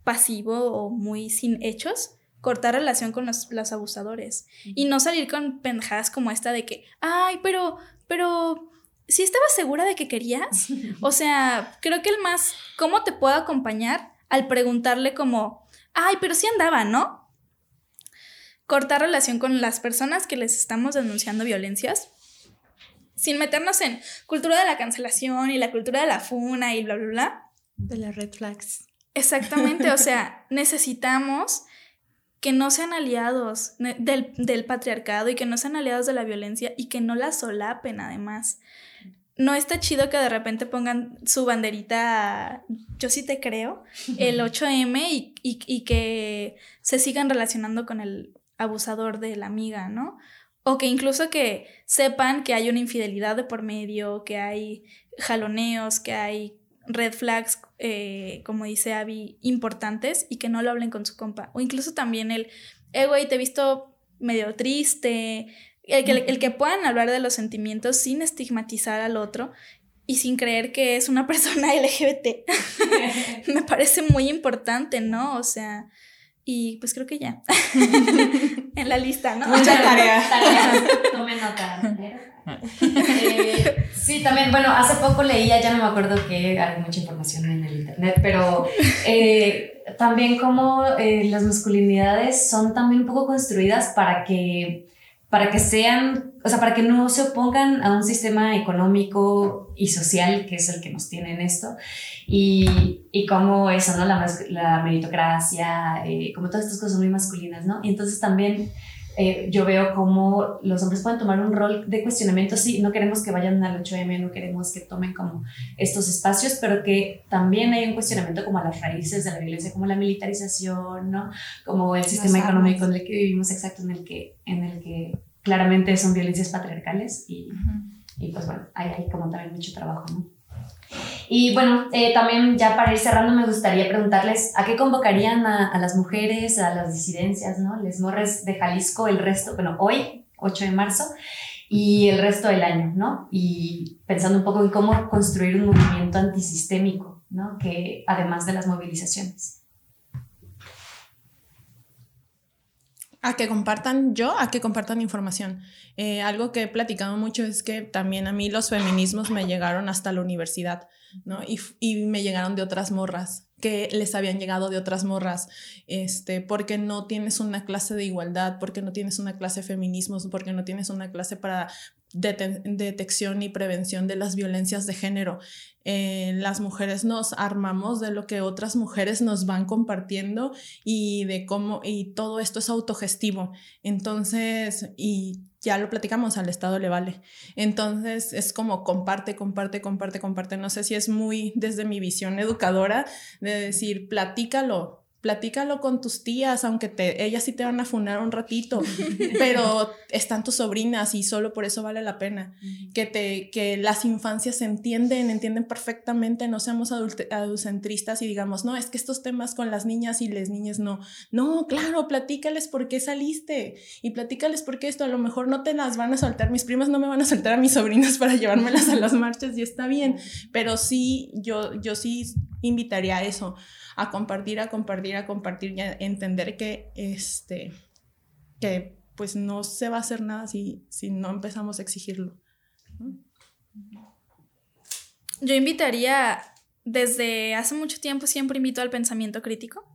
pasivo o muy sin hechos, cortar relación con los, los abusadores y no salir con pendejadas como esta de que, ay, pero, pero, si estabas segura de que querías? O sea, creo que el más, ¿cómo te puedo acompañar? Al preguntarle como, ay, pero sí andaba, ¿no? Cortar relación con las personas que les estamos denunciando violencias, sin meternos en cultura de la cancelación y la cultura de la funa y bla, bla, bla. De las red flags. Exactamente, o sea, necesitamos que no sean aliados del, del, patriarcado y que no sean aliados de la violencia y que no la solapen además. No está chido que de repente pongan su banderita, yo sí te creo, el 8M y, y, y que se sigan relacionando con el abusador de la amiga, ¿no? o que incluso que sepan que hay una infidelidad de por medio, que hay jaloneos, que hay red flags, eh, como dice Abby, importantes y que no lo hablen con su compa. O incluso también el, eh, güey, te he visto medio triste. El que, el que puedan hablar de los sentimientos sin estigmatizar al otro y sin creer que es una persona LGBT. Me parece muy importante, ¿no? O sea, y pues creo que ya. en la lista, ¿no? Mucha tarea. Tome nota. Eh, sí, también, bueno, hace poco leía, ya no me acuerdo que hay mucha información en el internet, pero eh, también como eh, las masculinidades son también un poco construidas para que para que sean, o sea, para que no se opongan a un sistema económico y social que es el que nos tiene en esto. Y, y como eso, ¿no? La, la meritocracia, eh, como todas estas cosas muy masculinas, ¿no? Y entonces también eh, yo veo como los hombres pueden tomar un rol de cuestionamiento, sí, no queremos que vayan al 8M, no queremos que tomen como estos espacios, pero que también hay un cuestionamiento como a las raíces de la violencia, como la militarización, ¿no? Como el sistema económico en el que vivimos, exacto, en el que, en el que claramente son violencias patriarcales y, y pues bueno, hay, hay como también mucho trabajo, ¿no? Y bueno, eh, también ya para ir cerrando me gustaría preguntarles a qué convocarían a, las mujeres, a las disidencias, ¿no? Les morres de Jalisco el resto, bueno, hoy, 8 de marzo, y el resto del año, ¿no? Y pensando un poco en cómo construir un movimiento antisistémico, ¿no? Que además de las movilizaciones. A que compartan yo, a que compartan información. Eh, algo que he platicado mucho es que también a mí los feminismos me llegaron hasta la universidad, ¿no? Y, y me llegaron de otras morras que les habían llegado de otras morras, este, porque no tienes una clase de igualdad, porque no tienes una clase de feminismos, porque no tienes una clase para detección y prevención de las violencias de género. Eh, las mujeres nos armamos de lo que otras mujeres nos van compartiendo y de cómo, y todo esto es autogestivo. Entonces, y ya lo platicamos, al Estado le vale. Entonces, es como comparte, comparte, comparte, comparte. No sé si es muy desde mi visión educadora de decir, platícalo, platícalo con tus tías, aunque te, ellas sí te van a funar un ratito, pero están tus sobrinas y solo por eso vale la pena. Que, te, que las infancias se entienden, entienden perfectamente, no seamos adultocentristas y digamos, no, es que estos temas con las niñas y las niñas no. No, claro, platícales por qué saliste y platícales por qué esto, a lo mejor no te las van a soltar, mis primas no me van a soltar a mis sobrinas para llevármelas a las marchas y está bien, pero sí, yo, yo sí invitaría a eso a compartir, a compartir, a compartir y a entender que, este, que pues no se va a hacer nada si, si no empezamos a exigirlo. Yo invitaría, desde hace mucho tiempo siempre invito al pensamiento crítico.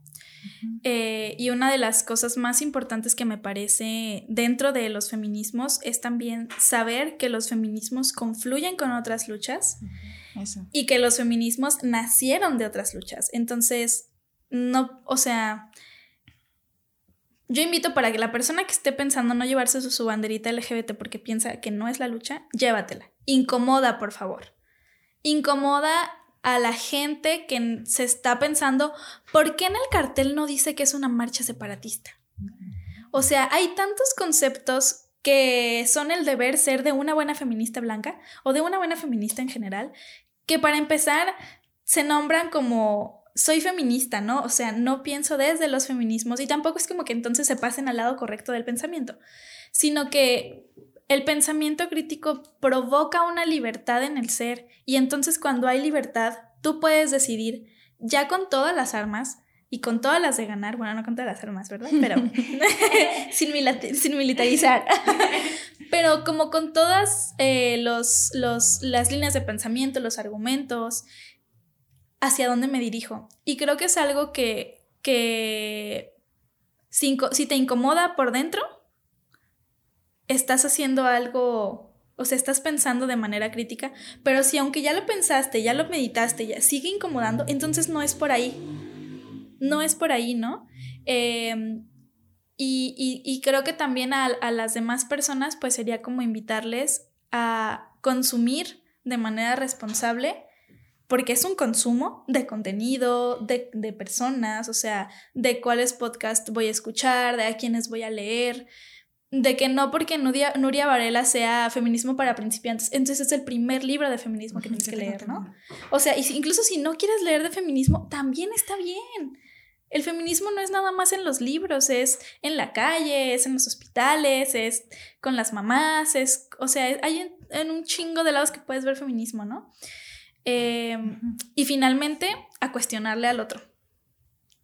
Eh, y una de las cosas más importantes que me parece dentro de los feminismos es también saber que los feminismos confluyen con otras luchas y que los feminismos nacieron de otras luchas. Entonces, no, o sea, yo invito para que la persona que esté pensando no llevarse su, su, banderita LGBT porque piensa que no es la lucha, llévatela. Incomoda, por favor. Incomoda a la gente que se está pensando, ¿por qué en el cartel no dice que es una marcha separatista? O sea, hay tantos conceptos que son el deber ser de una buena feminista blanca o de una buena feminista en general, que para empezar se nombran como soy feminista, ¿no? O sea, no pienso desde los feminismos y tampoco es como que entonces se pasen al lado correcto del pensamiento, sino que el pensamiento crítico provoca una libertad en el ser y entonces cuando hay libertad, tú puedes decidir ya con todas las armas y con todas las de ganar, bueno, no con todas las armas, ¿verdad? Pero sin, sin, militarizar. Pero como con todas eh, los, los, las líneas de pensamiento, los argumentos, hacia dónde me dirijo. Y creo que es algo que, que si, si te incomoda por dentro, estás haciendo algo, o sea, estás pensando de manera crítica, pero si aunque ya lo pensaste, ya lo meditaste, ya sigue incomodando, entonces no es por ahí no es por ahí, ¿no? Em, y, creo que también a, las demás personas, pues sería como invitarles a consumir de manera responsable, porque es un consumo de contenido, de, de personas, o sea, de cuáles podcasts voy a escuchar, de a quiénes voy a leer. de que no porque Nuria, Nuria Varela sea feminismo para principiantes, entonces es el primer libro de feminismo que tienes que leer, ¿no? O sea, incluso si no quieres leer de feminismo, también está bien. El feminismo no es nada más en los libros, es en la calle, es en los hospitales, es con las mamás, es, o sea, hay en, un chingo de lados que puedes ver feminismo, ¿no? Em, y finalmente, a cuestionarle al otro.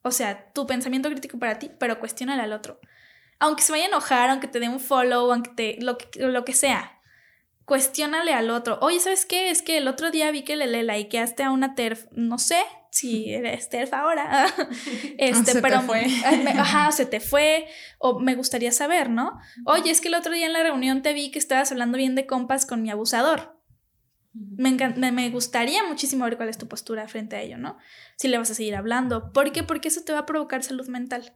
O sea, tu pensamiento crítico para ti, pero cuestionale al otro. Aunque se vaya a enojar, aunque te dé un follow, aunque te, lo, que, lo que sea, cuestiónale al otro. Oye, ¿sabes qué? Es que el otro día vi que le, le likeaste a una TERF, no sé, si eres TERF ahora. este, se pero te fue. ajá, se te fue. O me gustaría saber, ¿no? Oye, es que el otro día en la reunión te vi que estabas hablando bien de compas con mi abusador. Me, me, gustaría muchísimo ver cuál es tu postura frente a ello, ¿no? Si le vas a seguir hablando. ¿Por qué? Porque eso te va a provocar salud mental.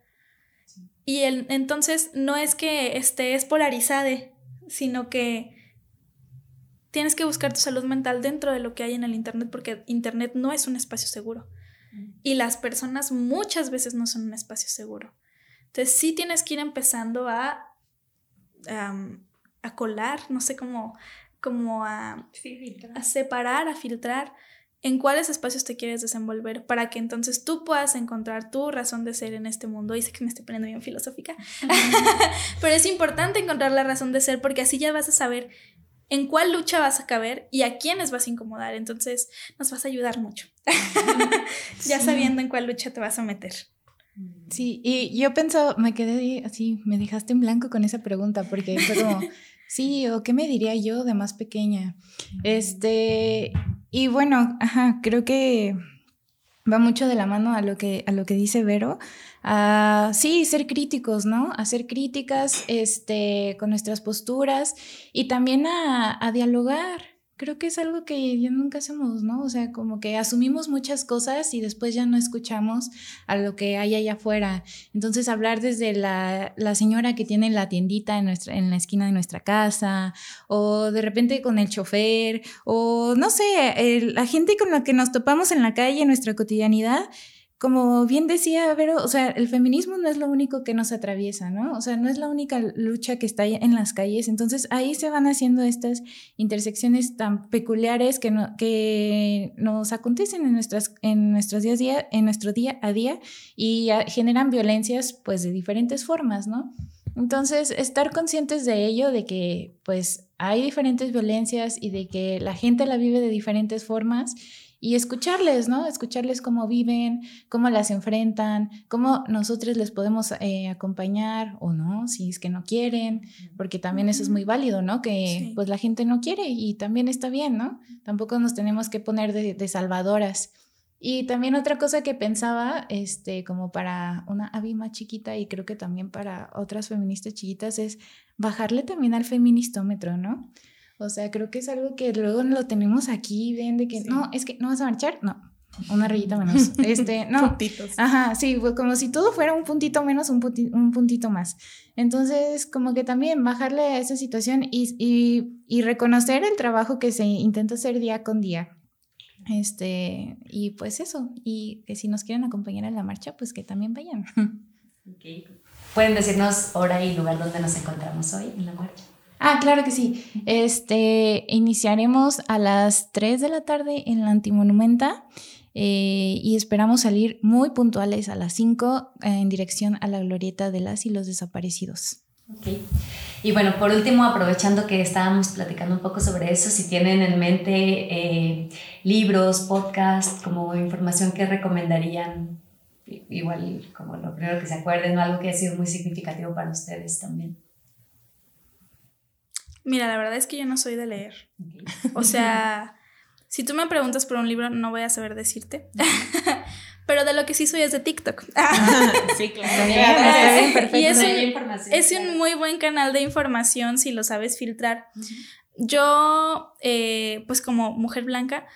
Y el, entonces no es que estés polarizada, sino que tienes que buscar tu salud mental dentro de lo que hay en el Internet, porque Internet no es un espacio seguro. Y las personas muchas veces no son un espacio seguro. Entonces sí tienes que ir empezando a, a colar, no sé cómo, como a, a separar, a filtrar en cuáles espacios te quieres desenvolver para que entonces tú puedas encontrar tu razón de ser en este mundo. Y sé que me estoy poniendo bien filosófica, pero es importante encontrar la razón de ser porque así ya vas a saber en cuál lucha vas a caber y a quiénes vas a incomodar. Entonces nos vas a ayudar mucho, ya sabiendo en cuál lucha te vas a meter. Sí, y yo pensaba, me quedé así, me dejaste en blanco con esa pregunta, porque fue como, sí, o qué me diría yo de más pequeña. Este, y bueno, ajá, creo que va mucho de la mano a lo que, a lo que dice Vero, a sí, ser críticos, ¿no? A ser críticas este, con nuestras posturas y también a, a dialogar, creo que es algo que ya nunca hacemos, ¿no? O sea, como que asumimos muchas cosas y después ya no escuchamos a lo que hay allá afuera. Entonces, hablar desde la, la señora que tiene la tiendita en, nuestra, en la esquina de nuestra casa, o de repente con el chofer, o no sé, la gente con la que nos topamos en la calle, en nuestra cotidianidad, como bien decía Vero, o sea, el feminismo no es lo único que nos atraviesa, ¿no? O sea, no es la única lucha que está en las calles. Entonces ahí se van haciendo estas intersecciones tan peculiares que, que nos acontecen en, nuestras, en nuestros días día, en nuestro día a día y generan violencias pues de diferentes formas, ¿no? Entonces, estar conscientes de ello, de que pues hay diferentes violencias y de que la gente la vive de diferentes formas y escucharles, ¿no? Escucharles cómo viven, cómo las enfrentan, cómo nosotros les podemos eh, acompañar o no, si es que no quieren, porque también eso es muy válido, ¿no? Que pues la gente no quiere y también está bien, ¿no? Tampoco nos tenemos que poner de, salvadoras. Y también otra cosa que pensaba, este, como para una Abby más chiquita y creo que también para otras feministas chiquitas, es bajarle también al feministómetro, ¿no? O sea, creo que es algo que luego lo tenemos aquí, ven de que no, es que no vas a marchar, no, una rayita menos. Este, no. Puntitos. Ajá, sí, como si todo fuera un puntito menos, un, un puntito más. Entonces, como que también bajarle a esa situación y, y, y, reconocer el trabajo que se intenta hacer día con día. Este, y pues eso, y que si nos quieren acompañar en la marcha, pues que también vayan. Okay. ¿Pueden decirnos hora y lugar donde nos encontramos hoy en la marcha? Ah, claro que sí. Este, iniciaremos a las 3 de la tarde en la Antimonumenta eh, y esperamos salir muy puntuales a las 5 eh, en dirección a la glorieta de las y los desaparecidos. Ok. Y bueno, por último, aprovechando que estábamos platicando un poco sobre eso, si tienen en mente eh, libros, podcasts, como información que recomendarían, igual como lo primero que se acuerden algo que ha sido muy significativo para ustedes también. Mira, la verdad es que yo no soy de leer. O sea, si tú me preguntas por un libro, no voy a saber decirte. Pero de lo que sí soy es de TikTok. sí, claro. y es un, es un muy buen canal de información si lo sabes filtrar. Yo, eh, pues como mujer blanca,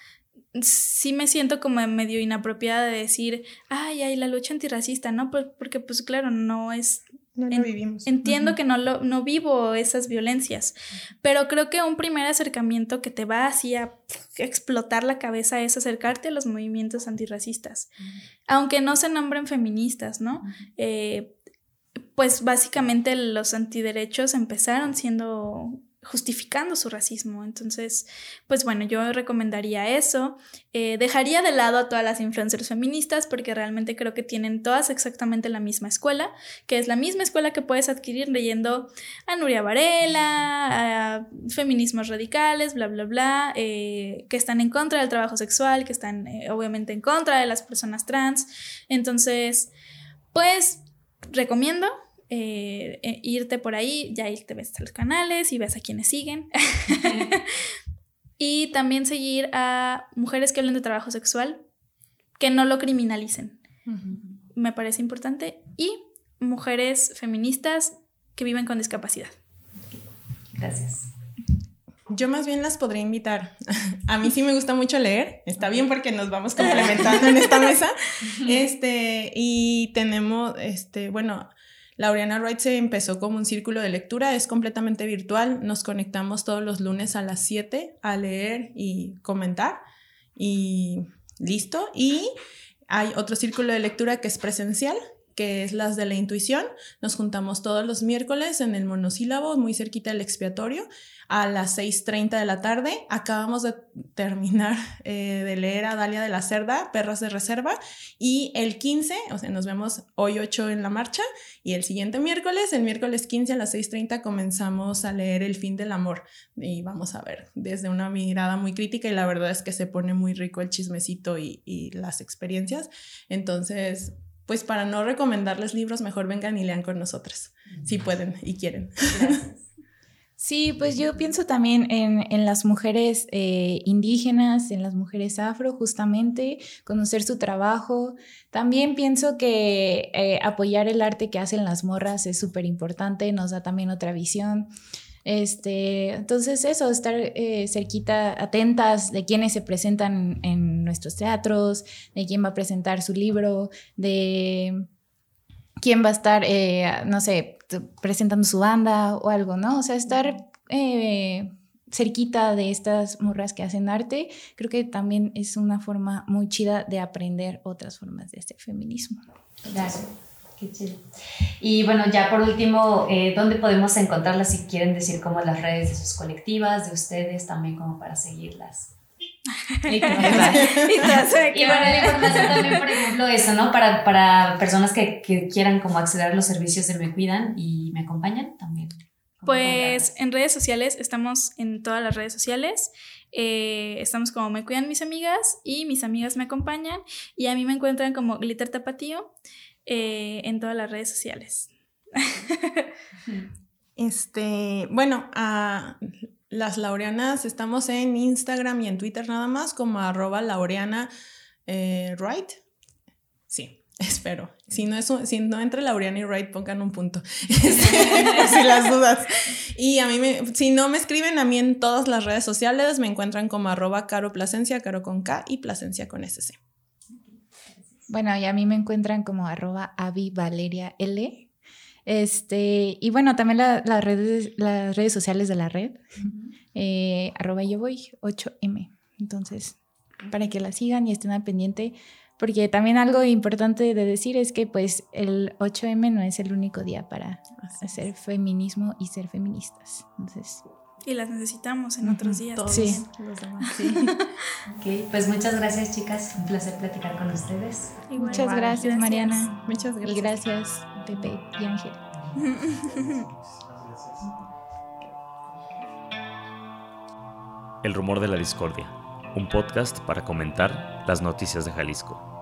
sí me siento como medio inapropiada de decir, ay, ay, la lucha antirracista, ¿no? Porque pues claro, no es no lo vivimos. Entiendo que no, lo, no vivo esas violencias, pero creo que un primer acercamiento que te va así a explotar la cabeza es acercarte a los movimientos antirracistas, aunque no se nombren feministas, ¿no? Eh, pues básicamente los antiderechos empezaron siendo justificando su racismo. Entonces, pues bueno, yo recomendaría eso. Eh, dejaría de lado a todas las influencers feministas porque realmente creo que tienen todas exactamente la misma escuela, que es la misma escuela que puedes adquirir leyendo a Nuria Varela, a feminismos radicales, bla, bla, bla, eh, que están en contra del trabajo sexual, que están eh, obviamente en contra de las personas trans. Entonces, pues recomiendo eh, eh, irte por ahí, ya te ves a los canales y ves a quienes siguen. y también seguir a mujeres que hablen de trabajo sexual, que no lo criminalicen. Me parece importante. Y mujeres feministas que viven con discapacidad. Gracias. Yo más bien las podría invitar. A mí sí me gusta mucho leer. Está bien porque nos vamos complementando en esta mesa. Este, y tenemos, este, bueno, Laureana Wright se empezó como un círculo de lectura, es completamente virtual, nos conectamos todos los lunes a las 7 a leer y comentar y listo. Y hay otro círculo de lectura que es presencial, que es las de la intuición. Nos juntamos todos los miércoles en el monosílabo, muy cerquita del expiatorio, a las 6.30 de la tarde. Acabamos de terminar eh, de leer a Dalia de la Cerda, Perras de Reserva, y el 15, o sea, nos vemos hoy 8 en la marcha, y el siguiente miércoles, el miércoles 15 a las 6.30, comenzamos a leer El fin del amor. Y vamos a ver desde una mirada muy crítica, y la verdad es que se pone muy rico el chismecito y, y las experiencias. Entonces, pues para no recomendarles libros, mejor vengan y lean con nosotros, si pueden y quieren. Sí, pues yo pienso también en, las mujeres eh, indígenas, en las mujeres afro, justamente, conocer su trabajo. También pienso que eh, apoyar el arte que hacen las morras es súper importante, nos da también otra visión. Este, entonces eso, estar eh, cerquita, atentas de quienes se presentan en nuestros teatros, de quién va a presentar su libro, de quién va a estar, eh, no sé, presentando su banda o algo, ¿no? O sea, estar eh, cerquita de estas morras que hacen arte, creo que también es una forma muy chida de aprender otras formas de este feminismo. Gracias. Y bueno, ya por último, eh, ¿dónde podemos encontrarlas si quieren decir como las redes de sus colectivas, de ustedes también como para seguirlas? y, bueno, la información también, por ejemplo, eso, ¿no? Para, para personas que, que, quieran como acceder a los servicios de Me Cuidan y me acompañan también. Pues en redes sociales, estamos en todas las redes sociales. Eh, estamos como Me Cuidan mis amigas y mis amigas me acompañan. Y a mí me encuentran como Glitter Tapatío. Eh, en todas las redes sociales. este, bueno, a las Laureanas estamos en Instagram y en Twitter nada más como arroba laureana eh. Sí, espero. Si no, es si no entre Laureana y Wright, pongan un punto. si las dudas. Y a mí, me, si no me escriben a mí en todas las redes sociales, me encuentran como arroba caro placencia, caro con K y placencia con SC. Bueno, y a mí me encuentran como arroba Valeria L. Este, y bueno, también las, redes, las redes sociales de la red, eh, arroba yo voy 8M. Entonces, para que la sigan y estén al pendiente, porque también algo importante de decir es que pues el 8M no es el único día para hacer feminismo y ser feministas. Entonces, y las necesitamos en otros días. sí. pues muchas gracias, chicas. Un placer platicar con ustedes. muchas gracias, Mariana. Muchas gracias. Y gracias, Pepe y Ángel. El rumor de la discordia. Un podcast para comentar las noticias de Jalisco.